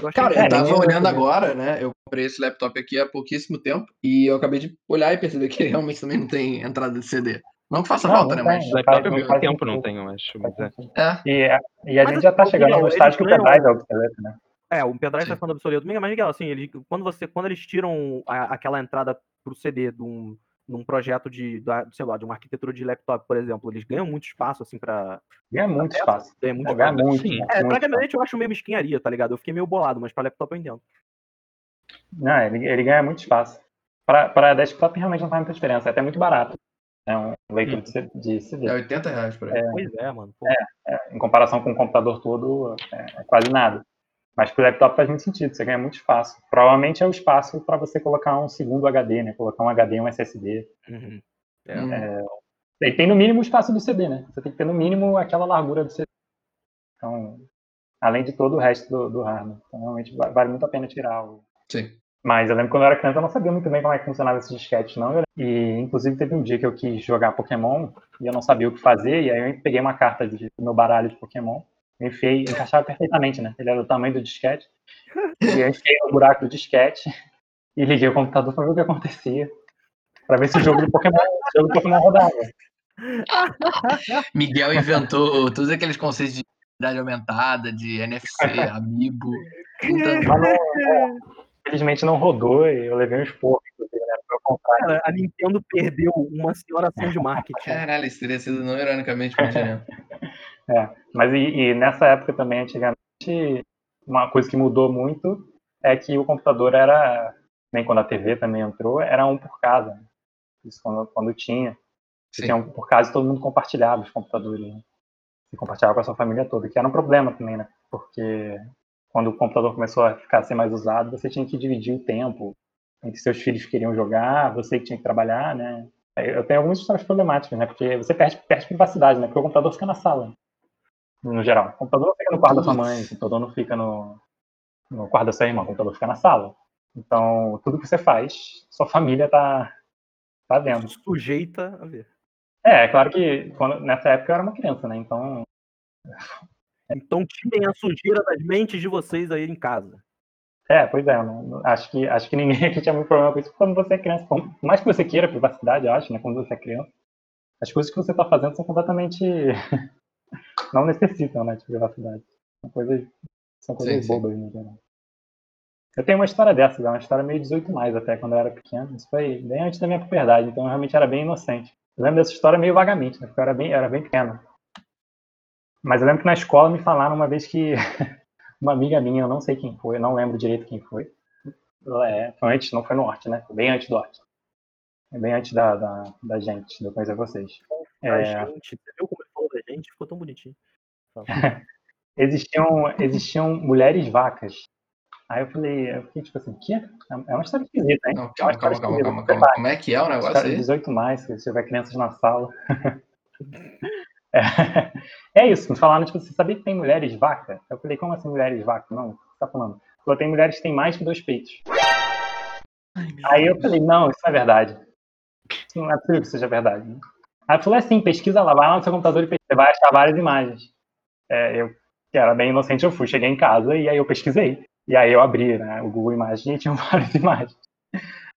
Eu Cara, eu tava olhando agora, né? Eu comprei esse laptop aqui há pouquíssimo tempo. E eu acabei de olhar e perceber que (laughs) realmente também não tem entrada de CD. Não que faça não, falta, não né? Mas. Laptop há muito tempo não tem, eu acho. Mas é. é. E, e a gente já tá chegando no estágio que o pendrive é obsoleto, né? É, o pendrive tá ficando obsoleto. Mas, Miguel, assim, eles, quando, você, quando eles tiram a, aquela entrada pro CD de um, num projeto de, sei lá, de uma arquitetura de laptop, por exemplo, eles ganham muito espaço, assim, pra... Ganha muito espaço. Ganha muito espaço. Muito, Sim. É, muito pra gabinete eu acho meio mesquinharia, tá ligado? Eu fiquei meio bolado, mas pra laptop eu entendo. Não, ele, ele ganha muito espaço. Pra, pra desktop realmente não faz muita diferença, é até muito barato. É um leitor hum. de CD. É 80 reais por aí. É, pois é, mano. É, é, em comparação com o computador todo, é, é quase nada. Mas para o laptop faz muito sentido, você ganha muito espaço. Provavelmente é o espaço para você colocar um segundo HD, né? Colocar um HD e um SSD. Uhum. É, é, tem no mínimo o espaço do CD, né? Você tem que ter no mínimo aquela largura do CD. Então, além de todo o resto do, do hardware. Então, realmente vale muito a pena tirar o, Sim. Mas eu lembro quando eu era criança eu não sabia muito bem como é que funcionava esse disquete, não. E inclusive teve um dia que eu quis jogar Pokémon e eu não sabia o que fazer, e aí eu peguei uma carta do meu baralho de Pokémon, enfiei, encaixava perfeitamente, né? Ele era do tamanho do disquete. E eu enfiei no buraco do disquete e liguei o computador para ver o que acontecia. Para ver se o jogo do Pokémon, o jogo do Pokémon rodava. Miguel inventou todos aqueles conceitos de realidade aumentada, de NFC, Amiibo. (laughs) Infelizmente não rodou e eu levei um esporro, inclusive, né? Cara, a Nintendo perdeu uma senhora ação de marketing. Caralho, isso teria sido não ironicamente continente. (laughs) é, mas e, e, nessa época também, antigamente, uma coisa que mudou muito é que o computador era, nem quando a TV também entrou, era um por casa. Né? Isso quando, quando tinha. Tinha um por casa e todo mundo compartilhava os computadores. Né? E compartilhava com a sua família toda, que era um problema também, né? Porque quando o computador começou a ficar a ser mais usado, você tinha que dividir o tempo entre seus filhos que queriam jogar, você que tinha que trabalhar, né? Eu tenho algumas histórias problemáticas, né? Porque você perde, perde privacidade, né? Porque o computador fica na sala, no geral. O computador não fica no quarto da sua mãe, o computador não fica no, no quarto da sua irmã, o computador fica na sala. Então, tudo que você faz, sua família tá, tá vendo. Sujeita a ver. É, é claro que quando, nessa época eu era uma criança, né? Então, então tirem a sujeira das mentes de vocês aí em casa. É, pois é, não, acho, que, acho que ninguém (laughs) aqui tinha muito problema com isso quando você é criança. Por mais que você queira privacidade, eu acho, né, quando você é criança, as coisas que você está fazendo são completamente. (laughs) não necessitam né, de privacidade. São coisas, são coisas sim, bobas, sim. no geral. Eu tenho uma história dessas, é uma história meio 18 mais até, quando eu era pequeno. Isso foi bem antes da minha puberdade, então eu realmente era bem inocente. Eu lembro dessa história meio vagamente, né, porque eu era bem, eu era bem pequeno. Mas eu lembro que na escola me falaram uma vez que (laughs) uma amiga minha, eu não sei quem foi, eu não lembro direito quem foi. É, foi antes, não foi no Norte, né? Foi bem antes do Norte. É bem antes da, da, da gente, de eu conhecer vocês. A É, gente, você viu como ele falou da gente? Ficou tão bonitinho. (laughs) existiam, existiam mulheres vacas. Aí eu falei, eu fiquei tipo assim, que? É uma história esquisita, hein? Não, É uma calma, história calma, calma, calma, calma. Como é que é o negócio História aí? 18 mais, se tiver crianças na sala. (laughs) É, (laughs) é isso, me falaram, tipo, você sabia que tem mulheres vaca? Eu falei, como assim mulheres vaca? Não, o que você tá falando? Falou, tem mulheres que têm mais que dois peitos. Aí eu falei, não, isso não é verdade. Isso não é possível que seja verdade. né? Aí falou assim, pesquisa lá, vai lá no seu computador e você vai achar várias imagens. É, eu, que era bem inocente, eu fui, cheguei em casa e aí eu pesquisei. E aí eu abri né, o Google Imagens e tinha (laughs) várias imagens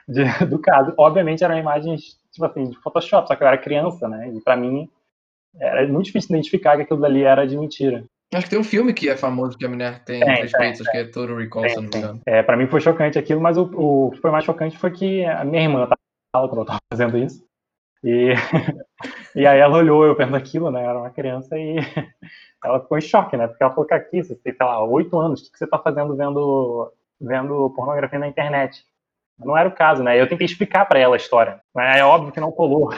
de- do caso. Obviamente eram imagens, tipo assim, de Photoshop, só que eu era criança, né? E pra mim era muito difícil identificar que aquilo dali era de mentira. Acho que tem um filme que é famoso que a mulher tem Tem, tem, peitos, acho que é Total Recall, se eu não me Tem, engano. tem. É, pra mim foi chocante aquilo, mas o, o que foi mais chocante foi que a minha irmã sala quando eu tava (laughs) fazendo isso. E, (laughs) e aí ela olhou eu vendo aquilo, né? Era uma criança e (laughs) ela ficou em choque, né? Porque ela falou que aqui, você tem, sei lá, oito anos, o que que você tá fazendo vendo, vendo pornografia na internet? Não era o caso, né? Eu tentei explicar pra ela a história, mas é óbvio que não colou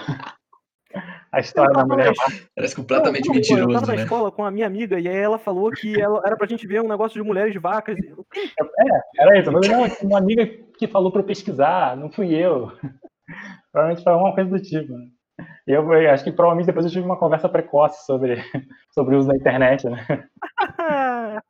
a história da mulher. Parece completamente Não, não, Eu mentiroso, tava na né? escola com a minha amiga e aí ela falou que ela, era pra gente ver um negócio de mulheres vacas. Era isso. Falei, não, uma amiga que falou pra eu pesquisar, não fui eu. (laughs) Provavelmente foi alguma coisa do tipo. Né? Eu, eu acho que provavelmente depois eu tive uma conversa precoce sobre, (laughs) sobre o uso da internet, né? (laughs)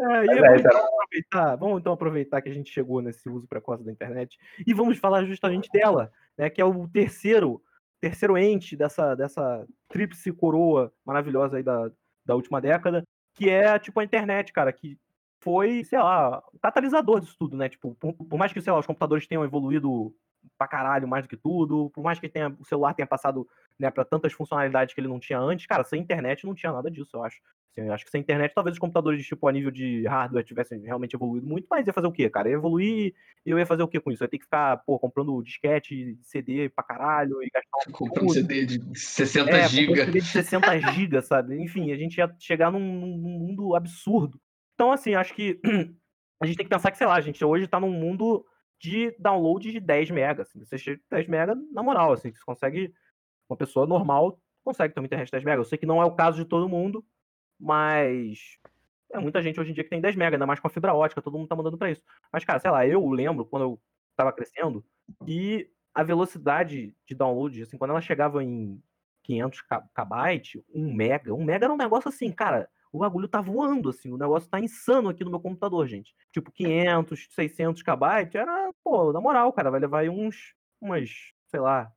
É, e Mas é, então aproveitar, vamos então aproveitar que a gente chegou nesse uso precoce da internet e vamos falar justamente dela, né, que é o terceiro terceiro ente dessa, dessa tríplice coroa maravilhosa aí da, da última década, que é tipo a internet, cara, que foi, sei lá, catalisador disso tudo, né? Tipo, por, por mais que, sei lá, os computadores tenham evoluído pra caralho mais do que tudo, por mais que tenha, o celular tenha passado né, para tantas funcionalidades que ele não tinha antes, cara, sem internet não tinha nada disso, eu acho. Assim, eu acho que sem internet talvez os computadores, tipo, a nível de hardware tivessem realmente evoluído muito, mas ia fazer o quê, cara? Ia evoluir e eu ia fazer o quê com isso? Eu ia ter que ficar, pô, comprando disquete, CD pra caralho e gastar um (laughs) Comprando. CD de 60 É, GB. comprando CD de 60 GB, sabe? Enfim, a gente ia chegar num, num mundo absurdo. Então, assim, acho que (clears throat) a gente tem que pensar que, sei lá, a gente hoje tá num mundo de download de 10 MB. Assim. Você chega 10 MB, na moral, assim, você consegue. Uma pessoa normal consegue ter uma internet de 10 MB. Eu sei que não é o caso de todo mundo, mas é muita gente hoje em dia que tem 10 MB, ainda mais com a fibra ótica, todo mundo tá mandando pra isso. Mas, cara, sei lá, eu lembro quando eu tava crescendo e a velocidade de download, assim, quando ela chegava em 500 KB, 1 mega, 1 mega era um negócio assim, cara, o bagulho tá voando, assim, o negócio tá insano aqui no meu computador, gente. Tipo, 500, 600 KB, era, pô, na moral, cara, vai levar aí uns, umas, sei lá.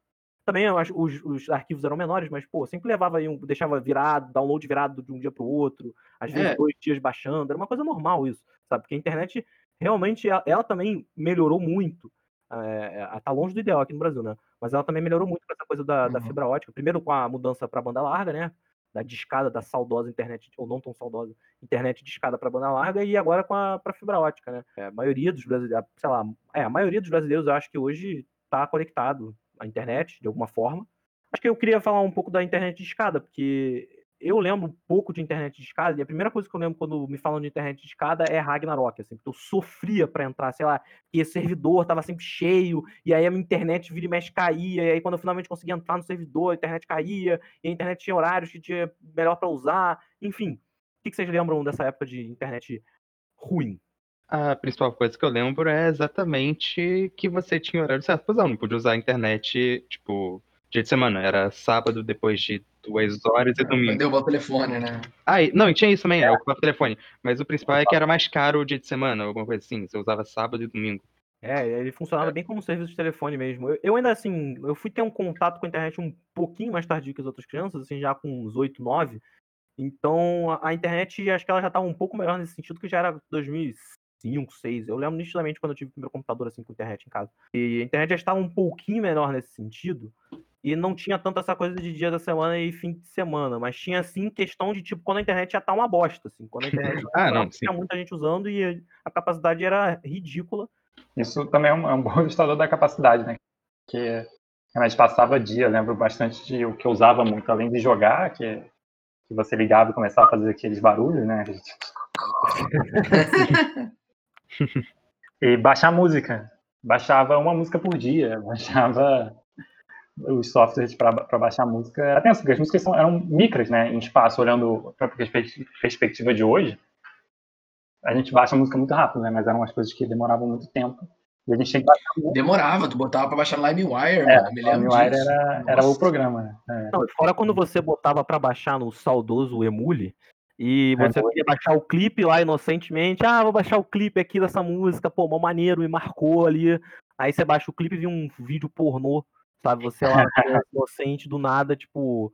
Também eu acho, os, os arquivos eram menores, mas, pô, sempre levava aí um, deixava virado, download virado de um dia pro outro, às vezes É. dois dias baixando, era uma coisa normal isso, sabe? Porque a internet, realmente, ela, ela também melhorou muito. É, tá longe do ideal aqui no Brasil, né? Mas ela também melhorou muito com essa coisa da, da Uhum. fibra ótica. Primeiro com a mudança para banda larga, né? Da discada da saudosa internet, ou não tão saudosa, internet discada para banda larga, e agora com a pra fibra ótica, né? É, a maioria dos brasileiros, sei lá, é, a maioria dos brasileiros eu acho que hoje tá conectado à internet, de alguma forma. Acho que eu queria falar um pouco da internet de escada, porque eu lembro pouco de internet de escada, e a primeira coisa que eu lembro quando me falam de internet de escada é Ragnarok, assim, porque eu sofria para entrar, sei lá, e servidor tava sempre cheio, e aí a minha internet vira e mexe caía, e aí quando eu finalmente conseguia entrar no servidor, a internet caía, e a internet tinha horários que tinha melhor para usar, enfim. O que vocês lembram dessa época de internet ruim? A principal coisa que eu lembro é exatamente que você tinha horário certo pra usar. Não podia usar a internet, tipo, dia de semana. Era sábado depois de duas horas e domingo. Derrubar o telefone, né? Ah, e- não, e tinha isso também, eu ocupava o telefone. Mas o principal é que era mais caro o dia de semana, alguma coisa assim. Você usava sábado e domingo. É, ele funcionava bem como um serviço de telefone mesmo. Eu, eu ainda assim, eu fui ter um contato com a internet um pouquinho mais tardio que as outras crianças, assim, já com uns 8, 9. Então, a, a internet, acho que ela já estava um pouco melhor nesse sentido, que já era 2005, 6. Eu lembro nitidamente quando eu tive o primeiro computador assim com internet em casa. E a internet já estava um pouquinho melhor nesse sentido. E não tinha tanto essa coisa de dia da semana e fim de semana, mas tinha sim questão de tipo quando a internet já tá uma bosta, assim, quando a internet (laughs) Ah, não, sim. tinha muita gente usando e a capacidade era ridícula. Isso também é um, é um bom ilustrador da capacidade, né? Que a gente passava dia, eu lembro bastante de o que eu usava muito, além de jogar, que, que você ligava e começava a fazer aqueles barulhos, né? (laughs) e baixar música. baixava uma música por dia, baixava os softwares para baixar música. Atenção, porque as músicas são, eram micras, né, em espaço, olhando para a perspectiva de hoje. A gente baixa a música muito rápido, né, mas eram umas coisas que demoravam muito tempo. E a gente tinha que baixar muito. Demorava, tu botava para baixar no LimeWire, é, mano, me LimeWire era, era o programa, né. É. Não, fora quando você botava para baixar no saudoso Emule, e é, você é, queria baixar o clipe lá inocentemente. Ah, vou baixar o clipe aqui dessa música, pô, mó maneiro, me marcou ali. Aí você baixa o clipe e vê um vídeo pornô, sabe? Você lá, inocente, do nada, tipo,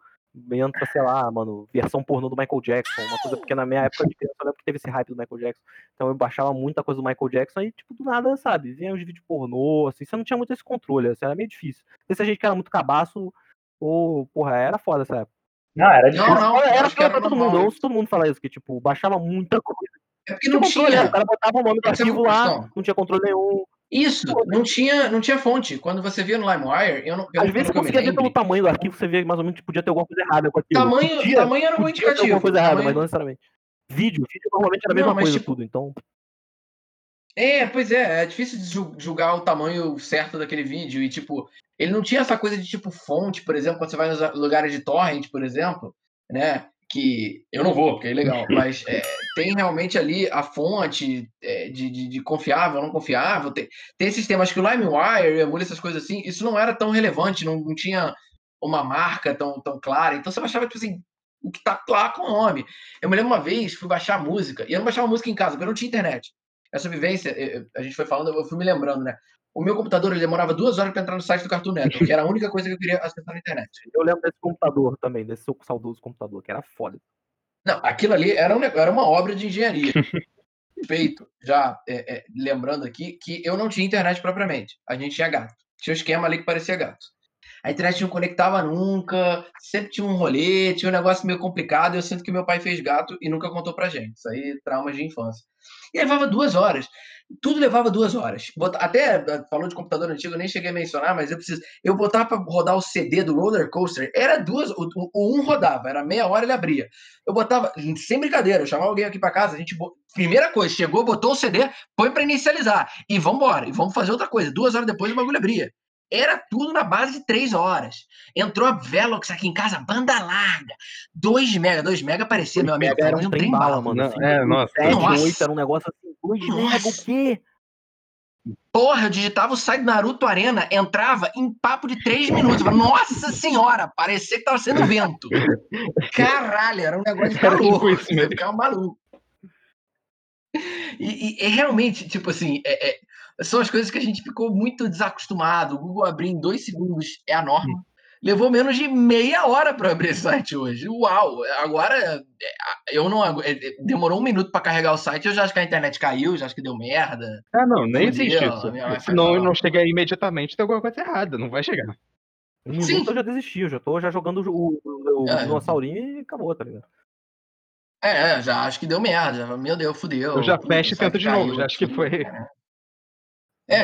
entra, sei lá, mano, versão pornô do Michael Jackson, uma coisa, porque na minha época de criança eu lembro que teve esse hype do Michael Jackson. Então eu baixava muita coisa do Michael Jackson e, tipo, do nada, sabe? Vinha os vídeos pornô, assim, você não tinha muito esse controle, assim, era meio difícil. Se a gente que era muito cabaço, ou, porra, era foda essa época. Não, era difícil. Não, não, era pra, pra todo mundo. Eu ouço todo mundo falar isso, que, tipo, baixava muita coisa. É porque não tinha. Controle, o cara botava o nome do arquivo lá, não tinha controle nenhum. Isso, não tinha, não tinha fonte. Quando você via no LimeWire, eu não. Eu Às vezes você conseguia ver pelo tamanho do arquivo, você via mais ou menos que podia ter alguma coisa errada com aquilo. Tamanho, podia, tamanho era muito indicativo. alguma coisa errada, tamanho... mas não necessariamente. Vídeo, vídeo normalmente era a mesma não, coisa, tipo... tudo, então. É, pois é, é difícil de julgar o tamanho certo daquele vídeo. E, tipo, ele não tinha essa coisa de tipo fonte, por exemplo, quando você vai nos lugares de torrent, por exemplo né? Que eu não vou, porque é ilegal, (laughs) mas é, tem realmente ali a fonte é, de, de, de, confiável, não confiável. Tem, tem sistemas que o LimeWire, Emule, essas coisas assim, isso não era tão relevante, não, não tinha uma marca tão, tão clara. Então você baixava, tipo assim, o que tá lá com o nome. Eu me lembro uma vez, fui baixar música, e eu não baixava música em casa, porque eu não tinha internet. Essa vivência, a gente foi falando, eu fui me lembrando, né? O meu computador ele demorava duas horas para entrar no site do Cartoon Network, que era a única coisa que eu queria acessar na internet. Eu lembro desse computador também, desse seu saudoso computador, que era foda. Não, aquilo ali era, um, era uma obra de engenharia. (laughs) Feito, já é, é, lembrando aqui, que eu não tinha internet propriamente. A gente tinha gato. Tinha um esquema ali que parecia gato. A internet não conectava nunca, sempre tinha um rolê, tinha um negócio meio complicado. Eu sinto que meu pai fez gato e nunca contou pra gente. Isso aí, traumas de infância. E levava duas horas. Tudo levava duas horas. Até eh, falou de computador antigo, eu nem cheguei a mencionar, mas eu preciso. Eu botava para rodar o CD do Roller Coaster, era duas. O, o, um rodava, era meia hora ele abria. Eu botava, sem brincadeira, eu chamava alguém aqui para casa, a gente. Primeira coisa, chegou, botou o CD, põe para inicializar. E vamos embora, e vamos fazer outra coisa. Duas horas depois o bagulho abria. Era tudo na base de três horas. Entrou a Velox aqui em casa, banda larga. 2 mega, 2 mega parecia, meu amigo. Era um trem bala, mano. Não, assim, é, nossa. 7, nossa. 8, era um negócio assim, 2 mega, o quê? Porra, eu digitava o site Naruto Arena, entrava em papo de 3 minutos. Nossa senhora, parecia que tava sendo vento. Caralho, era um negócio de maluco. Você ficava maluco. E, e, e, realmente, tipo assim, é, é, são as coisas que a gente ficou muito desacostumado. O Google abrir em dois segundos é a norma. Levou menos de meia hora para abrir esse site hoje. Uau! Agora é, eu não é, demorou um minuto para carregar o site. Eu já acho que a internet caiu, já acho que deu merda. Ah, não, nem existe isso. Senão não chega imediatamente, tem alguma coisa errada, não vai chegar. Um Sim. eu já desisti, eu já tô já jogando o, o, o é. dinossaurinho e acabou, tá ligado? É, já acho que deu merda. Meu Deus, fudeu. Eu já fecho e tento de novo, já acho que foi. É,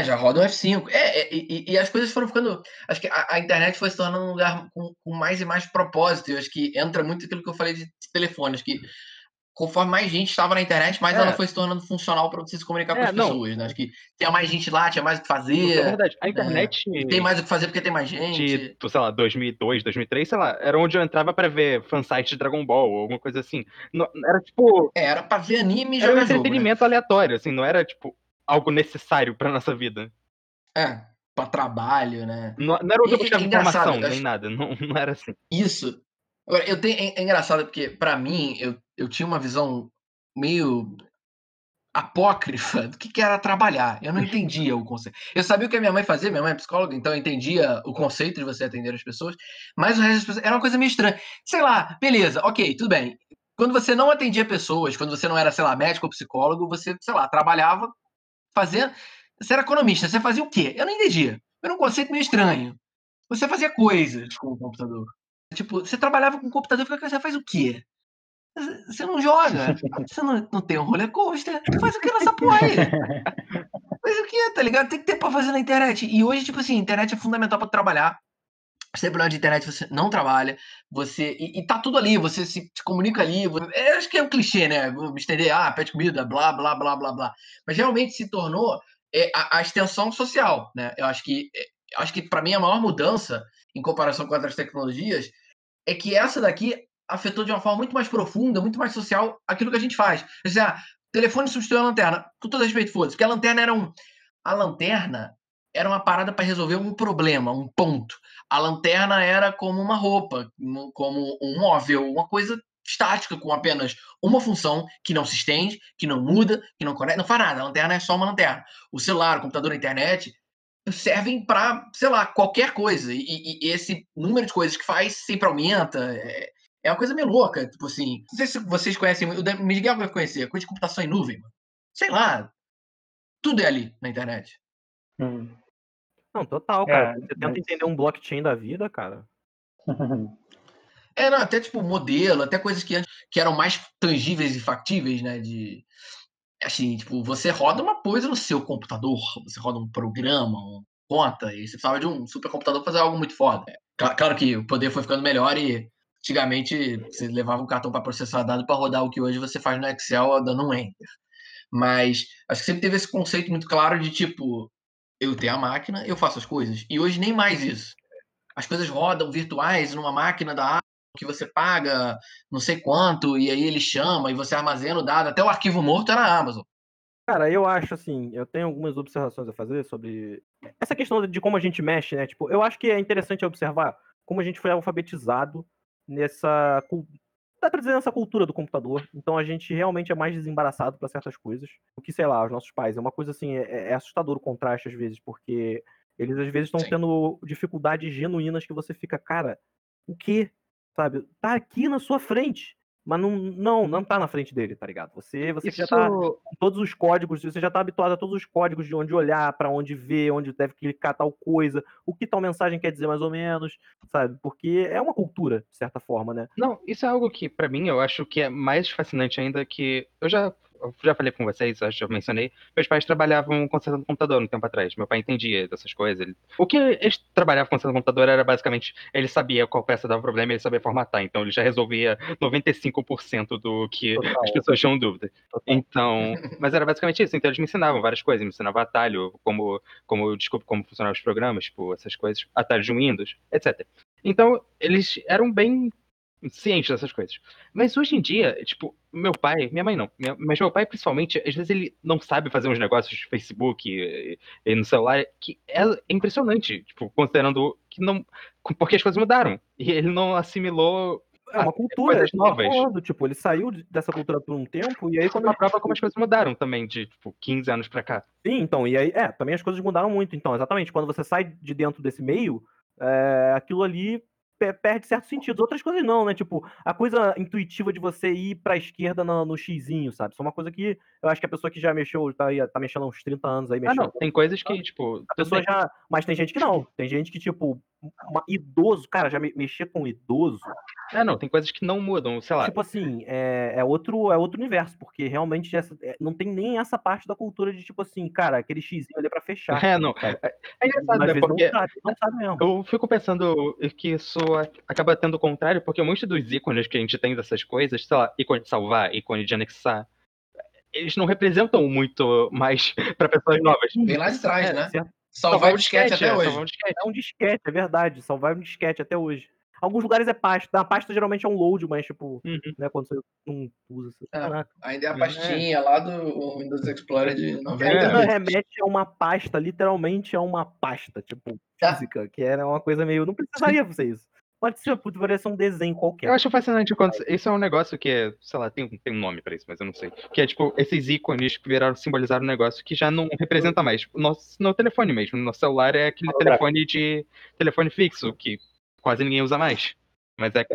já roda um F5. É, é e, e, as coisas foram ficando. Acho que a, a, internet foi se tornando um lugar com, com, mais e mais propósito. Eu acho que entra muito aquilo que eu falei de telefones, que conforme mais gente estava na internet, mais é. ela foi se tornando funcional para você se comunicar é, com as não. pessoas. Né? Acho que tinha mais gente lá, tinha mais o que fazer. É verdade. A internet. É, tem mais o que fazer porque tem mais gente. De, sei lá, 2002, 2003, sei lá, era onde eu entrava para ver fansite de Dragon Ball ou alguma coisa assim. era tipo. É, era para ver anime e Era um entretenimento jogo, né? aleatório, assim, não era tipo algo necessário pra nossa vida. É, pra trabalho, né? Não, não era o que buscava informação, nem nada, não, não era assim. Isso. Agora, eu tenho, é, é engraçado porque, para mim, eu, eu tinha uma visão meio apócrifa do que, que era trabalhar. Eu não entendia o conceito. Eu sabia o que a minha mãe fazia, minha mãe é psicóloga, então eu entendia o conceito de você atender as pessoas, mas o resto das pessoas era uma coisa meio estranha. Sei lá, beleza, ok, tudo bem. Quando você não atendia pessoas, quando você não era, sei lá, médico ou psicólogo, você, sei lá, trabalhava fazendo. Você era economista, você fazia o quê? Eu não entendia. Era um conceito meio estranho. Você fazia coisas com o computador. Tipo, você trabalhava com o computador, você faz o quê? Você não joga. Você não, não tem um roller coaster. Faz o que nessa porra aí? Faz o que, tá ligado? Tem que ter pra fazer na internet. E hoje, tipo assim, internet é fundamental pra trabalhar. Você tem problema de internet, você não trabalha, você. E, e tá tudo ali, você se, se comunica ali. Você, é, acho que é um clichê, né? Vou me estender, ah, pede comida, blá, blá, blá, blá, blá. Mas realmente se tornou é a, a extensão social, né? Eu acho que é, acho que para mim a maior mudança em comparação com outras tecnologias é que essa daqui afetou de uma forma muito mais profunda, muito mais social aquilo que a gente faz. Quer dizer, ah, telefone substituiu a lanterna. Com todo respeito, foda-se, porque a lanterna era um a lanterna era uma parada para resolver um problema, um ponto. A lanterna era como uma roupa, como um móvel, uma coisa estática com apenas uma função que não se estende, que não muda, que não conecta, não faz nada. A lanterna é só uma lanterna. O celular, o computador, a internet servem para, sei lá, qualquer coisa. E, e, esse número de coisas que faz sempre aumenta. É, é uma coisa meio louca. Tipo assim, não sei se vocês conhecem, o Miguel vai conhecer, coisa de computação em nuvem. Mano. Sei lá. Tudo é ali na internet. Hum. Não, total, cara. É, Você tenta mas... entender um blockchain da vida, cara. (laughs) é, não, até tipo modelo, até coisas que, que eram mais tangíveis e factíveis, né? De, assim, tipo, você roda uma coisa no seu computador, você roda um programa, uma conta, e você precisava de um supercomputador para fazer algo muito foda. Claro que o poder foi ficando melhor e antigamente você levava um cartão para processar dado para rodar o que hoje você faz no Excel dando um enter. Mas acho que sempre teve esse conceito muito claro de tipo, eu tenho a máquina, eu faço as coisas. E hoje nem mais isso. As coisas rodam virtuais numa máquina da Apple que você paga não sei quanto, e aí ele chama e você armazena o dado. Até o arquivo morto é na Amazon. Cara, eu acho assim, eu tenho algumas observações a fazer sobre essa questão de como a gente mexe, né? Tipo, eu acho que é interessante observar como a gente foi alfabetizado nessa tá trazendo essa cultura do computador, então a gente realmente é mais desembaraçado para certas coisas. O que, sei lá, os nossos pais. É uma coisa assim, é, é assustador o contraste às vezes, porque eles às vezes estão tendo dificuldades genuínas que você fica, cara, o quê? Sabe? Tá aqui na sua frente. Mas não, não, não tá na frente dele, tá ligado? Você, você Isso... já tá com todos os códigos, você já tá habituado a todos os códigos de onde olhar, para onde ver, onde deve clicar tal coisa, o que tal mensagem quer dizer mais ou menos, sabe? Porque é uma cultura, de certa forma, né? Não, isso é algo que, para mim, eu acho que é mais fascinante ainda que eu já eu já falei com vocês, acho que eu mencionei, meus pais trabalhavam consertando computador um tempo atrás. Meu pai entendia dessas coisas. Ele... O que eles trabalhavam consertando computador era basicamente, ele sabia qual peça dava problema e ele sabia formatar. Então ele já resolvia 95% do que Total. as pessoas tinham dúvida. Total. Então, mas era basicamente isso. Então eles me ensinavam várias coisas, me ensinavam atalho, como, como desculpa, como funcionavam os programas, tipo, essas coisas, atalho de Windows, etc. Então, eles eram bem ciente dessas coisas. Mas hoje em dia, tipo, meu pai, minha mãe não, minha, mas meu pai principalmente, às vezes ele não sabe fazer uns negócios no Facebook e, e no celular, que é impressionante, tipo, considerando que não. Porque as coisas mudaram. E ele não assimilou. É uma cultura, coisas novas. Falando, tipo, ele saiu dessa cultura por um tempo e aí quando uma prova como as coisas mudaram também de tipo 15 anos para cá. Sim, então, e aí, é, também as coisas mudaram muito, então, exatamente, quando você sai de dentro desse meio, é, aquilo ali perde certo sentido. Outras coisas não, né? Tipo, a coisa intuitiva de você ir pra esquerda no, no xizinho, sabe? Isso é uma coisa que eu acho que a pessoa que já mexeu, tá, tá mexendo há uns 30 anos aí, mexendo. Ah, não, tem coisas que, tipo. A pessoa já. Mas tem gente que não. Tem gente que, tipo, uma, idoso, cara, já me, mexer com idoso. É, não, tem coisas que não mudam, sei lá. Tipo assim, é, é outro, é outro universo, porque realmente essa, é, não tem nem essa parte da cultura de, tipo assim, cara, aquele xizinho ali é pra fechar. (laughs) É, não. É, é engraçado, né? Porque não sabe, não sabe mesmo. Eu fico pensando que isso acaba tendo o contrário, porque muitos dos ícones que a gente tem dessas coisas, sei lá, ícone de salvar, ícone de anexar, eles não representam muito mais (laughs) para pessoas novas. Vem lá de trás, é, né? Certo. Salvar, um disquete, até é, hoje. Um disquete. É um disquete, é verdade. Salvar um disquete até hoje. Alguns lugares é pasta. A pasta geralmente é um load, mas, tipo, uhum. né, quando você não usa. Você... É, ainda é a pastinha é. lá do Windows Explorer de 90. É. remete a uma pasta, literalmente é uma pasta, tipo, tá. física, que era uma coisa meio. Não precisaria (laughs) fazer isso. Pode ser, poderia ser um desenho qualquer. Eu acho fascinante quando. Isso é um negócio que é, sei lá, tem, tem um nome pra isso, mas eu não sei. Que é tipo, esses ícones que viraram simbolizar um negócio que já não representa mais. No, no telefone mesmo. No celular é aquele telefone de. telefone fixo, que quase ninguém usa mais. Mas é.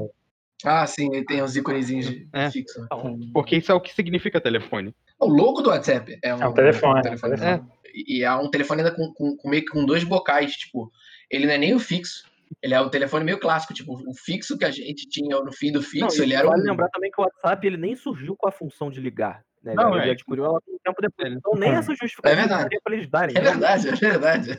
Ah, sim, tem uns íconezinhos é. fixos. Porque isso é o que significa telefone. O logo do WhatsApp é um, é um telefone. Um telefone. É. E é um telefone ainda com, com, com meio que com dois bocais, tipo, ele não é nem o fixo, ele é o telefone meio clássico, tipo, o fixo que a gente tinha no fim do fixo, não, ele era vale um... lembrar também que o WhatsApp ele nem surgiu com a função de ligar. Né? Não, ele é. adquiriu ela um tempo depois. Então nem essa justificativa é verdade. para eles darem. É verdade, é verdade.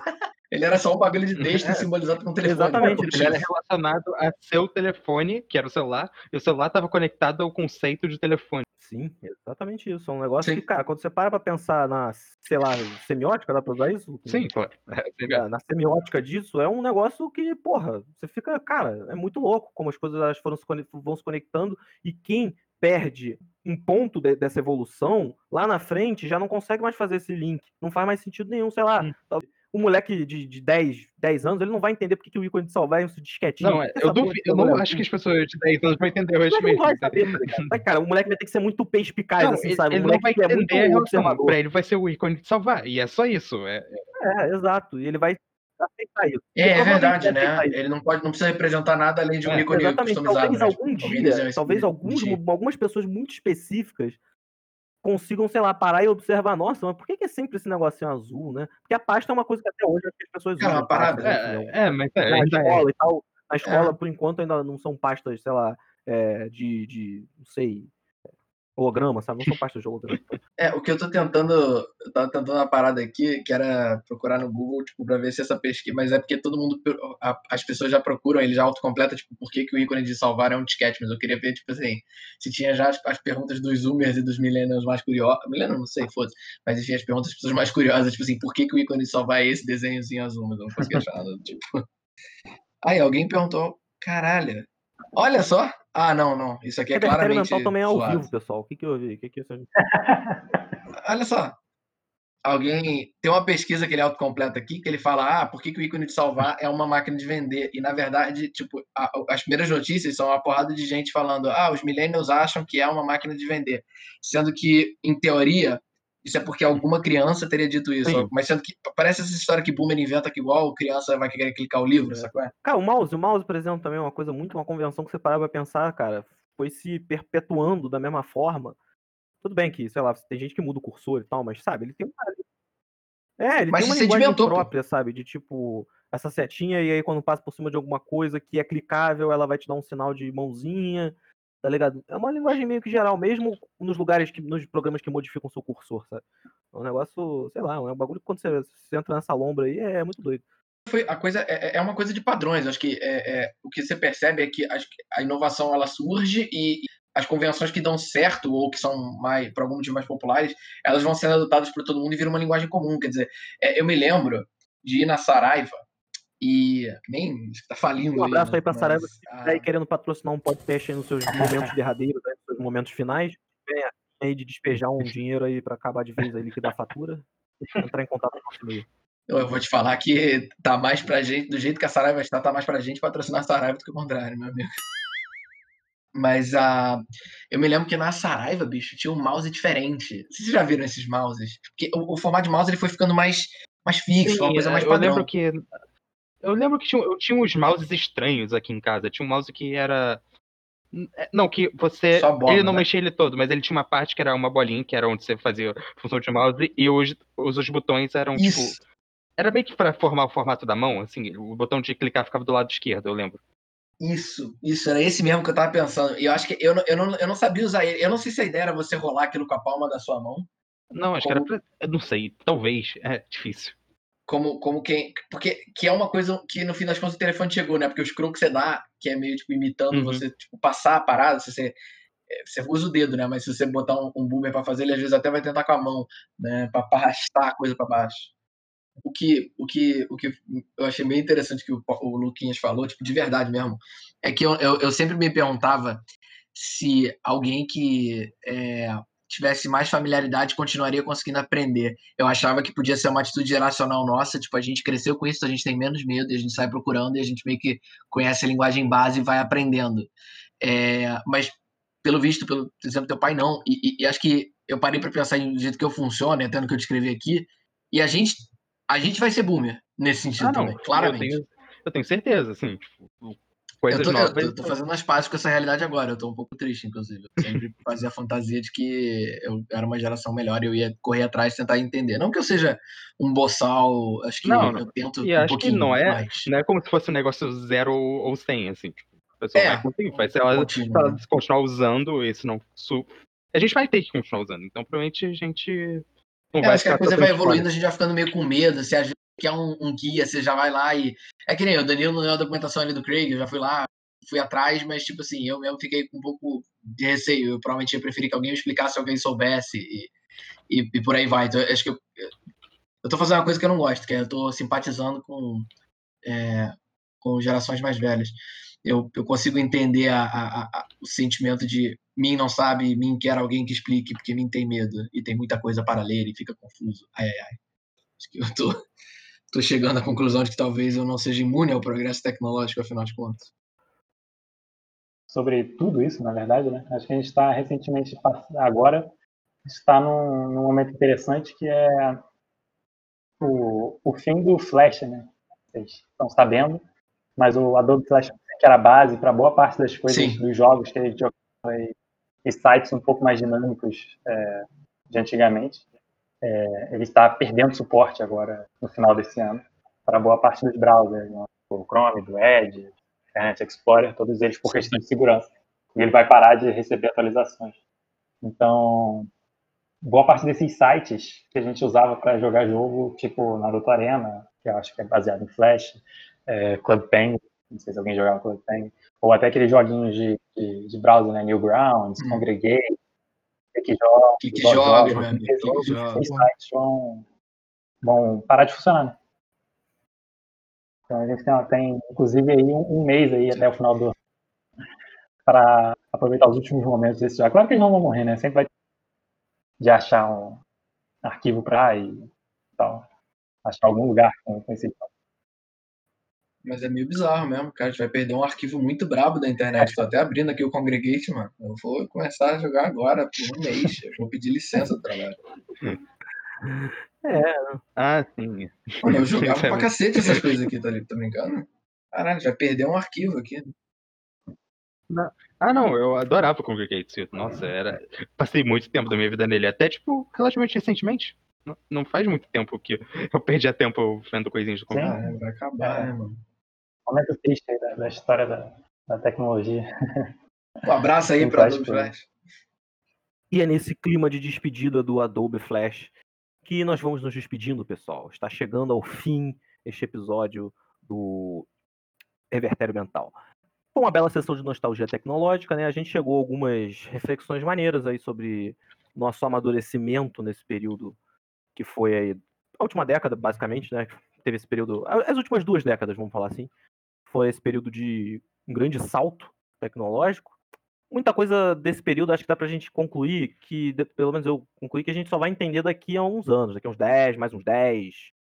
Ele era só um bagulho de texto (laughs) é. simbolizado com um telefone. Exatamente. Ele era relacionado a seu telefone, que era o celular, e o celular estava conectado ao conceito de telefone. Sim, exatamente isso. É um negócio Sim. que, cara, quando você para pra pensar na, sei lá, semiótica, dá pra usar isso? Sim, claro. É, (laughs) na semiótica disso, é um negócio que, porra, você fica, cara, é muito louco como as coisas foram se, vão se conectando e quem perde um ponto de, dessa evolução, lá na frente já não consegue mais fazer esse link. Não faz mais sentido nenhum, sei lá. Hum o moleque de, de 10, 10 anos, ele não vai entender porque que o ícone de salvar é um disquetinho. Não, eu, duvido, eu não acho que as pessoas de 10 anos vão entender o mesmo. Não vai saber, tá Mas, cara, o moleque vai ter que ser muito perspicaz, não, assim, sabe? Ele, não vai entender é muito observador. Pra ele vai ser o ícone de salvar, e é só isso. É, é... é exato, e ele vai aceitar isso. É, é verdade, né? Ele não pode, não precisa representar nada além de um é, ícone exatamente. customizado. Talvez né? algum dia, talvez alguns, algumas pessoas muito específicas consigam, sei lá, parar e observar, nossa, mas por que, é sempre esse negocinho azul, né? Porque a pasta é uma coisa que até hoje as pessoas usam. Parada, pasta, é, né? é, mas é, na escola é. e tal. Na escola, por enquanto, ainda não são pastas, sei lá, é, de, de, não sei, holograma, sabe? Não são pastas de holograma. É, o que eu tô tentando, eu tava tentando uma parada aqui, que era procurar no Google, tipo, pra ver se essa pesquisa, mas é porque todo mundo, as pessoas já procuram, ele já autocompleta, tipo, por que, que o ícone de salvar é um disquete, mas eu queria ver, tipo assim, se tinha já as, as perguntas dos zoomers e dos millennials mais curiosos, millennials não sei, foda mas enfim, as perguntas das pessoas mais curiosas, tipo assim, por que, que o ícone de salvar é esse desenhozinho azul, mas eu não consegui achar nada, tipo... (laughs) Aí, alguém perguntou, caralho, olha só, ah, não, não. Isso aqui é, é claramente. mental também é ao vivo, pessoal. O que, que eu vi? O que, que é isso (laughs) Olha só. Alguém. Tem uma pesquisa que ele autocompleta aqui, que ele fala: ah, por que, que o ícone de salvar é uma máquina de vender? E na verdade, tipo, a, as primeiras notícias são uma porrada de gente falando: ah, os millennials acham que é uma máquina de vender. Sendo que, em teoria, isso é porque alguma criança teria dito isso. Sim. Mas sendo que parece essa história que Boomer inventa que igual criança vai querer clicar o livro, é. sacou? Cara, o mouse, o mouse, por exemplo, também é uma coisa muito, uma convenção que você parava pra pensar, cara, foi se perpetuando da mesma forma. Tudo bem que, sei lá, tem gente que muda o cursor e tal, mas sabe, ele tem uma. É, ele mas tem uma linguagem própria, sabe? De tipo, essa setinha, e aí quando passa por cima de alguma coisa que é clicável, ela vai te dar um sinal de mãozinha tá ligado? É uma linguagem meio que geral, mesmo nos lugares que, nos programas que modificam seu cursor, sabe? É um negócio, sei lá, é um bagulho que quando você, você entra nessa lombra aí é, é muito doido. Foi, a coisa é, é uma coisa de padrões. Acho que é, é, o que você percebe é que a, a inovação ela surge e as convenções que dão certo ou que são mais, por algum motivo mais populares, elas vão sendo adotadas por todo mundo e viram uma linguagem comum. Quer dizer, é, eu me lembro de ir na Saraiva e nem está falindo. Um abraço aí, para mas... Saraiva, que está aí querendo patrocinar um podcast aí nos seus (laughs) momentos derradeiros, né, nos seus momentos finais. Venha aí de despejar um dinheiro aí para acabar de vez aí liquidar a fatura. Entrar em contato com o nosso meio. Eu vou te falar que tá mais pra gente, do jeito que a Saraiva está, tá mais pra gente patrocinar a Saraiva do que o contrário, meu amigo. (laughs) Mas a. Uh, eu me lembro que na Saraiva, bicho, tinha um mouse diferente. Vocês já viram esses mouses? Porque o, o formato de mouse ele foi ficando mais, mais fixo, Sim, uma coisa mais eu padrão. Eu lembro que eu lembro que tinha, eu tinha uns mouses estranhos aqui em casa. Tinha um mouse que era. É, não, que você. Bola, ele não né? mexia ele todo, mas ele tinha uma parte que era uma bolinha, que era onde você fazia função de mouse, e os, os, os botões eram tipo, Isso. tipo. Era meio que para formar o formato da mão, assim, o botão de clicar ficava do lado esquerdo, eu lembro. Isso, isso, era esse mesmo que eu tava pensando. E eu acho que eu não, eu, não, eu não sabia usar ele. Eu não sei se a ideia era você rolar aquilo com a palma da sua mão. Não, acho como... que era pra. Eu não sei, talvez. É difícil como, como quem. Porque que é uma coisa que no fim das contas o telefone chegou, né? Porque os crocs que você dá, que é meio tipo imitando uhum. você tipo, passar a parada, se você. É, você usa o dedo, né? Mas se você botar um, um boomer para fazer, ele às vezes até vai tentar com a mão, né? Para arrastar a coisa para baixo. O que, o, que, o que eu achei meio interessante que o, o Luquinhas falou, tipo, de verdade mesmo, é que eu, eu, eu sempre me perguntava se alguém que é, tivesse mais familiaridade, continuaria conseguindo aprender. Eu achava que podia ser uma atitude geracional nossa, tipo, a gente cresceu com isso, a gente tem menos medo, a gente sai procurando, e a gente meio que conhece a linguagem base e vai aprendendo. É, mas, pelo visto, pelo exemplo teu pai, não. E, e, e acho que eu parei para pensar no jeito que eu funciono, até no que eu descrevi aqui, e a gente, a gente vai ser boomer nesse sentido ah, também, claramente. Eu tenho, eu tenho certeza, assim, tipo, coisas eu tô, novas. Eu tô fazendo as pazes com essa realidade agora. Eu tô um pouco triste, inclusive. Eu sempre (laughs) fazia a fantasia de que eu era uma geração melhor e eu ia correr atrás e tentar entender. Não que eu seja um boçal, acho que não, eu tento e um acho que não é, mais. não é como se fosse um negócio zero ou cem, assim. Tipo, a pessoa é, vai conseguir, vai ela, se ela continuar usando esse não... Su... A gente vai ter que continuar usando, então provavelmente a gente... Não é, vai acho que a coisa vai evoluindo, a gente vai ficando meio com medo, se vezes quer um, um, guia, você já vai lá e. É que nem o Danilo não deu a documentação ali do Craig, eu já fui lá, fui atrás, mas tipo assim, eu mesmo fiquei com um pouco de receio. Eu provavelmente ia preferir que alguém me explicasse, alguém soubesse e, e, e por aí vai. Então, acho que eu, eu tô fazendo uma coisa que eu não gosto, que é eu tô simpatizando com, é, com gerações mais velhas. Eu, eu consigo entender a, a, a, o sentimento de mim não sabe, mim quer alguém que explique, porque mim tem medo e tem muita coisa para ler e fica confuso. Ai, ai, ai. Acho que eu tô, tô chegando à conclusão de que talvez eu não seja imune ao progresso tecnológico, afinal de contas. Sobre tudo isso, na verdade, né? Acho que a gente está recentemente, agora, está num, num momento interessante que é o, o fim do Flash, né? Vocês estão sabendo, mas o Adobe Flash, que era a base para boa parte das coisas Sim. dos jogos que a gente jogava e, e sites um pouco mais dinâmicos é, de antigamente, é, ele está perdendo suporte agora no final desse ano para boa parte dos browsers, né? o Chrome, do Edge, Internet Explorer, todos eles por questão de segurança. E ele vai parar de receber atualizações. Então, boa parte desses sites que a gente usava para jogar jogo, tipo Naruto Arena, que eu acho que é baseado em Flash, é, Club Penguin, não sei se alguém jogava Club Penguin, ou até aqueles joguinhos de, de, de browser, né, Newgrounds, hum. Congregate, que joga, que, que joga, joga, que que joga. sites vão, vão parar de funcionar. Né? Então a gente tem, tem inclusive aí um, um mês aí até o final do para aproveitar os últimos momentos desse jogo. Claro que eles não vão morrer, né? Sempre vai de achar um arquivo para e tal, achar algum lugar com, com esse jogo. Mas é meio bizarro mesmo, cara. A gente vai perder um arquivo muito brabo da internet. Tô até abrindo aqui o Congregate, mano. Eu vou começar a jogar agora por um mês. Eu vou pedir licença do trabalho. É. Ah, sim. Mano, eu jogava pra cacete essas coisas aqui, tá, tá brincando? Caralho, já perdeu um arquivo aqui. Não. Ah, não, eu adorava o Congregate. Nossa, era. Passei muito tempo da minha vida nele. Até, tipo, relativamente recentemente. Não, faz muito tempo que eu perdi a tempo vendo coisinhas do Congregate. Ah, vai acabar, né, mano? Momento triste aí da, da história da, da tecnologia. Um abraço aí (laughs) para Adobe Flash. E é nesse clima de despedida do Adobe Flash que nós vamos nos despedindo, pessoal. Está chegando ao fim este episódio do Revertério Mental. Foi uma bela sessão de nostalgia tecnológica, né? A gente chegou a algumas reflexões maneiras aí sobre nosso amadurecimento nesse período que foi aí, a última década, basicamente, né? Teve esse período, as últimas duas décadas, vamos falar assim foi esse período de um grande salto tecnológico. Muita coisa desse período acho que dá pra gente concluir que, pelo menos eu concluí que a gente só vai entender daqui a uns anos, daqui a uns 10, mais uns 10,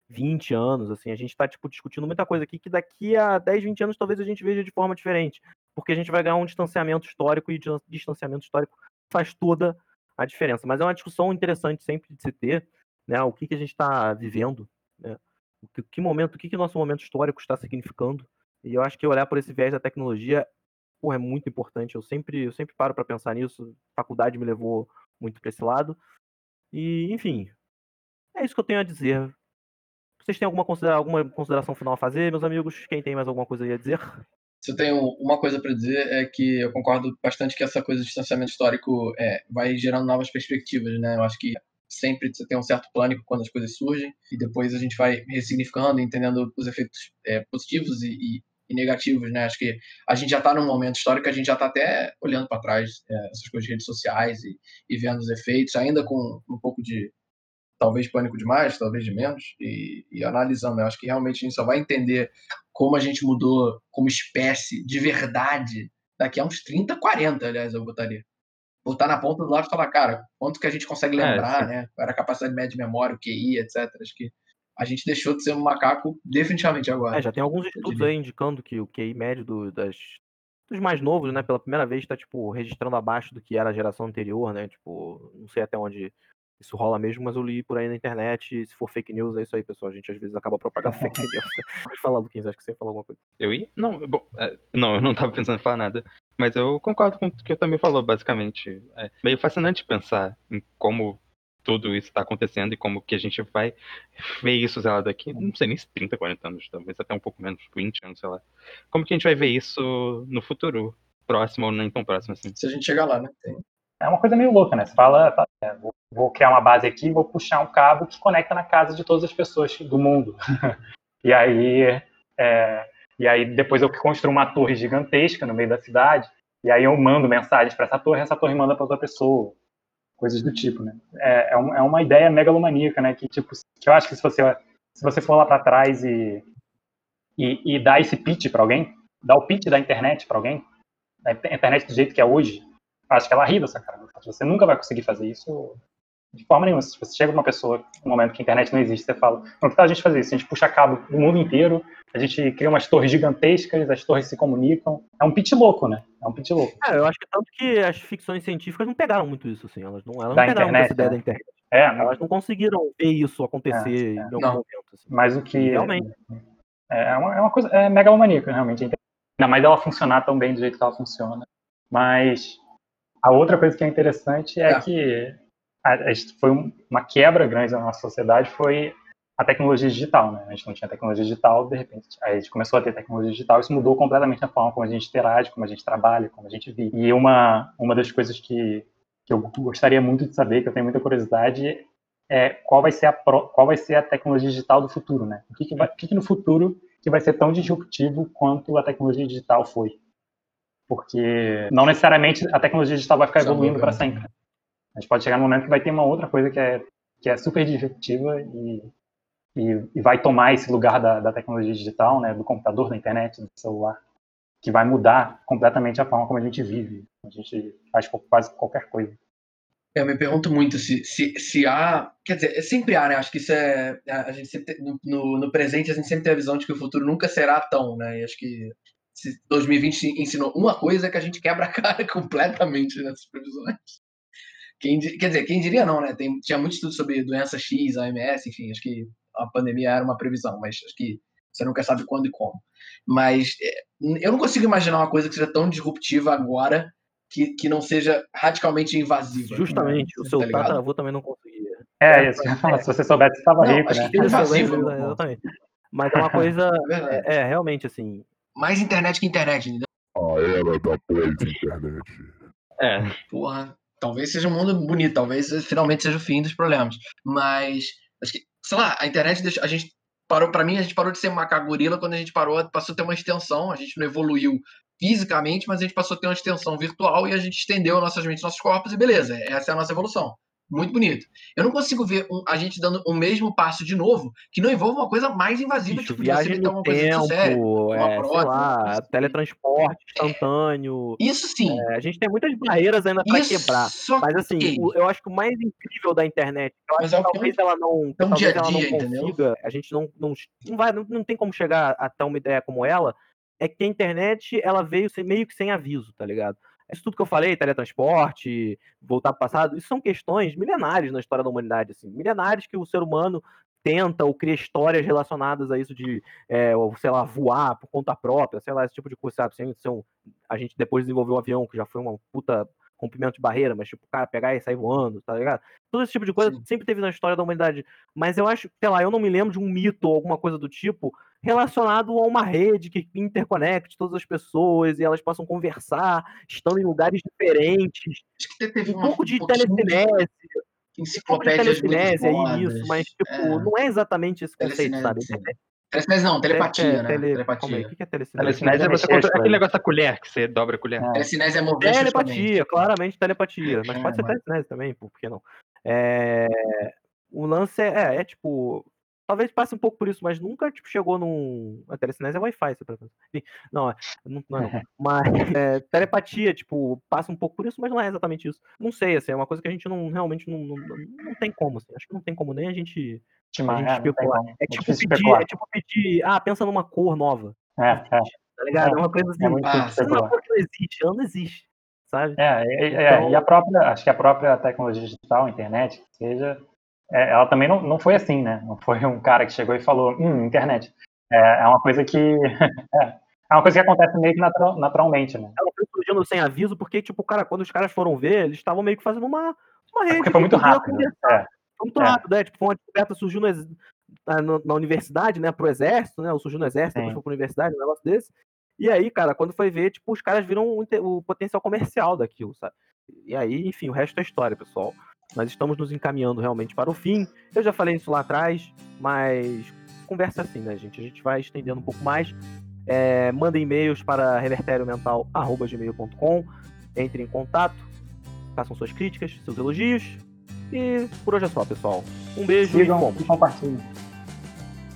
20 anos, assim, a gente está tipo, discutindo muita coisa aqui que daqui a 10, 20 anos talvez a gente veja de forma diferente, porque a gente vai ganhar um distanciamento histórico e distanciamento histórico faz toda a diferença. Mas é uma discussão interessante sempre de se ter, né? O que, que a gente está vivendo, né? O que, que momento, o que, que nosso momento histórico está significando e eu acho que olhar por esse viés da tecnologia porra, é muito importante. Eu sempre, eu sempre paro para pensar nisso. A faculdade me levou muito para esse lado. E, enfim, é isso que eu tenho a dizer. Vocês têm alguma, considera alguma consideração final a fazer, meus amigos? Quem tem mais alguma coisa a dizer? Se eu tenho uma coisa para dizer é que eu concordo bastante que essa coisa de distanciamento histórico é, vai gerando novas perspectivas, né? Eu acho que sempre você tem um certo pânico quando as coisas surgem e depois a gente vai ressignificando, entendendo os efeitos é, positivos e, e e negativos, né? Acho que a gente já está num momento histórico que a gente já está até olhando para trás é, essas coisas de redes sociais e, e, vendo os efeitos, ainda com um pouco de talvez pânico demais, talvez de menos, e, e analisando. Eu acho que realmente a gente só vai entender como a gente mudou como espécie de verdade daqui a uns 30, 40, aliás, eu botaria. Botar na ponta do lápis e falar, cara, quanto que a gente consegue é, lembrar, é, né? Era a capacidade média de memória, o QI, etc. Acho que a gente deixou de ser um macaco definitivamente agora. É, já tem alguns estudos aí indicando que o QI médio do, das, dos mais novos, né, pela primeira vez está tipo registrando abaixo do que era a geração anterior, né? Tipo, não sei até onde isso rola mesmo, mas eu li por aí na internet. Se for fake news, é isso aí, pessoal. A gente às vezes acaba propagando fake (laughs) news. Pode falar, Luquinhas, acho que você falou alguma coisa. Eu ia? Não, bom, é, não, eu não estava pensando em falar nada. Mas eu concordo com o que eu também falou, basicamente. É meio fascinante pensar em como tudo isso está acontecendo e como que a gente vai ver isso, sei lá, daqui, não sei nem se 30, 40 anos, talvez até um pouco menos, 20 anos, sei lá. Como que a gente vai ver isso no futuro, próximo ou nem tão próximo assim? Se a gente chegar lá, né? Tem. é uma coisa meio louca, né? Você fala, tá, é, vou, vou, criar uma base aqui, vou puxar um cabo que conecta na casa de todas as pessoas do mundo. (laughs) e aí, é, e aí depois eu construo uma torre gigantesca no meio da cidade, e aí eu mando mensagens para essa torre, essa torre manda para outra pessoa, coisas do tipo, né? É, é, um, é, uma ideia megalomaníaca, né? Que tipo, que eu acho que se você se você for lá para trás e, e, e dar esse pitch para alguém, dar o pitch da internet para alguém, da internet do jeito que é hoje, acho que ela ri dessa cara. Você nunca vai conseguir fazer isso de forma nenhuma. Se você chega uma pessoa, no momento que a internet não existe, você fala, não, que tal a gente fazer isso? A gente puxa cabo do mundo inteiro, a gente cria umas torres gigantescas, as torres se comunicam. É um pitch louco, né? É um pitch louco. É, eu acho que tanto que as ficções científicas não pegaram muito isso, assim. Elas não, elas não pegaram internet, essa ideia né? da internet. É, elas não conseguiram ver isso acontecer é, em algum não. momento. Assim. Mas o que. Realmente. É, é, uma, é uma coisa. É megalomaníaca, realmente. Ainda mais ela funcionar tão bem do jeito que ela funciona. Mas a outra coisa que é interessante é, é. que foi uma quebra grande na nossa sociedade foi a tecnologia digital, né? A gente não tinha tecnologia digital, de repente a gente começou a ter tecnologia digital, isso mudou completamente a forma como a gente interage, como a gente trabalha, como a gente vive. E uma, uma das coisas que, que eu gostaria muito de saber, que eu tenho muita curiosidade, é qual vai ser a, qual vai ser a tecnologia digital do futuro, né? O que, que, vai, o que, que no futuro que vai ser tão disruptivo quanto a tecnologia digital foi? Porque não necessariamente a tecnologia digital vai ficar evoluindo para sempre. A gente pode chegar num momento que vai ter uma outra coisa que é, que é super disruptiva e, e, e vai tomar esse lugar da, da, tecnologia digital, né, do computador, da internet, do celular, que vai mudar completamente a forma como a gente vive. A gente faz quase qualquer coisa. Eu me pergunto muito se, se, se há. Quer dizer, sempre há, né? Acho que isso é. A gente sempre, no, no presente, a gente sempre tem a visão de que o futuro nunca será tão, né? E acho que se 2020 ensinou uma coisa é que a gente quebra a cara (laughs) completamente nessas previsões. Quem, quer dizer, quem diria não, né? Tem, tinha muito estudo sobre doença X, AMS, enfim, acho que a pandemia era uma previsão, mas acho que você nunca sabe quando e como. Mas é, eu não consigo imaginar uma coisa que seja tão disruptiva agora que, que não seja radicalmente invasiva. Justamente, né? o seu tá tataravô também não conseguia. É, isso que eu falar. Se você soubesse, estava rico, né? Que é invasivo, exatamente. Mas é uma (laughs) coisa. é, é, realmente assim. Mais internet que internet, entendeu? A era da pós-internet. É. Porra, talvez seja um mundo bonito, talvez finalmente seja o fim dos problemas. Mas, acho que, sei lá, a internet, deixa, a gente parou, para mim, a gente parou de ser macaco gorila quando a gente parou, passou a ter uma extensão, a gente não evoluiu fisicamente, mas a gente passou a ter uma extensão virtual e a gente estendeu nossas mentes, nossos corpos e beleza, essa é a nossa evolução muito bonito. Eu não consigo ver um, a gente dando o mesmo passo de novo que não envolva uma coisa mais invasiva, Bicho, tipo, viagem no tempo, sério, é, prótese, lá, teletransporte instantâneo. Isso sim. É, a gente tem muitas barreiras ainda para quebrar. Mas assim, que... o, eu acho que o mais incrível da internet, eu acho que é talvez ela não, talvez dia ela não dia, consiga, entendeu? a gente não, não, não, vai, não, não tem como chegar até uma ideia como ela, é que a internet ela veio meio que sem aviso, tá ligado? Isso tudo que eu falei, teletransporte, voltar para o passado, isso são questões milenares na história da humanidade, assim, milenares que o ser humano tenta ou cria histórias relacionadas a isso de, é, sei lá, voar por conta própria, sei lá, esse tipo de coisa, sabe? Sem um, a gente depois desenvolveu um avião que já foi uma puta rompimento de barreira, mas tipo, o cara pegar e sair voando, tá ligado? Todo esse tipo de coisa Sim. sempre teve na história da humanidade. Mas eu acho, sei lá, eu não me lembro de um mito ou alguma coisa do tipo relacionado a uma rede que interconecte todas as pessoas e elas possam conversar, estando em lugares diferentes. Acho que teve um pouco de telecinese. Enciclopédia um de telecinese aí, isso, mas tipo, é. não é exatamente esse conceito, sabe? Telecinese não, telepatia, é, né? Tele... telepatia. É? O que é telecinese? Telecinese é você contra... aquele negócio da colher, que você dobra a colher. É. Telecinese é mover Telepatia, claramente telepatia. Mas é, pode ser telecinese também, por que não? É... O lance é, é, é, tipo, Talvez passe um pouco por isso, mas nunca tipo, chegou num. A telecinese é Wi-Fi, você Não, é, não, não, é, não. (laughs) Mas é, telepatia, tipo, passa um pouco por isso, mas não é exatamente isso. Não sei, assim, é uma coisa que a gente não realmente não, não, não tem como, assim. Acho que não tem como nem a gente, a gente especular. É, tipo pedir, é tipo pedir, ah, pensa numa cor nova. É, é. Tá ligado? É, uma coisa assim. É muito ah, uma cor que não existe, ela não existe. Sabe? É, é, então... e a própria, acho que a própria tecnologia digital, a internet, seja é, ela também não, não foi assim, né? Não foi um cara que chegou e falou, hum, internet. É, é uma coisa que. (laughs) é, é uma coisa que acontece meio que natural, naturalmente, né? Ela foi surgindo sem aviso, porque, tipo, cara, quando os caras foram ver, eles estavam meio que fazendo uma, uma é rede. porque foi muito rápido. É. Foi muito é. rápido, né? Tipo, foi uma descoberta surgiu no, na, na, universidade, né? Pro exército, né? Ou surgiu no exército, Sim. depois foi pra universidade, um negócio desse. E aí, cara, quando foi ver, tipo, os caras viram o, o potencial comercial daquilo, sabe? E aí, enfim, o resto é história, pessoal. Nós estamos nos encaminhando realmente para o fim. Eu já falei isso lá atrás, mas conversa assim, né, gente? A gente vai estendendo um pouco mais. É, mandem e-mails para revertériomental.gmail.com. Entre em contato, façam suas críticas, seus elogios. E por hoje é só, pessoal. Um beijo Sigam e fomos. e compartilhem.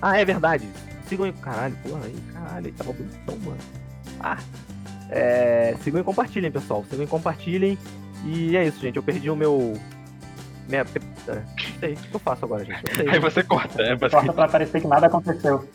Ah, é verdade. Sigam aí. Caralho, porra aí, caralho, aí tava bonitão, mano. Ah. É, sigam e compartilhem, pessoal. Sigam e compartilhem. E é isso, gente. Eu perdi o meu. Minha. é, Não sei. O que eu faço agora, gente? Aí você corta, é Corta basicamente. pra parecer que nada aconteceu.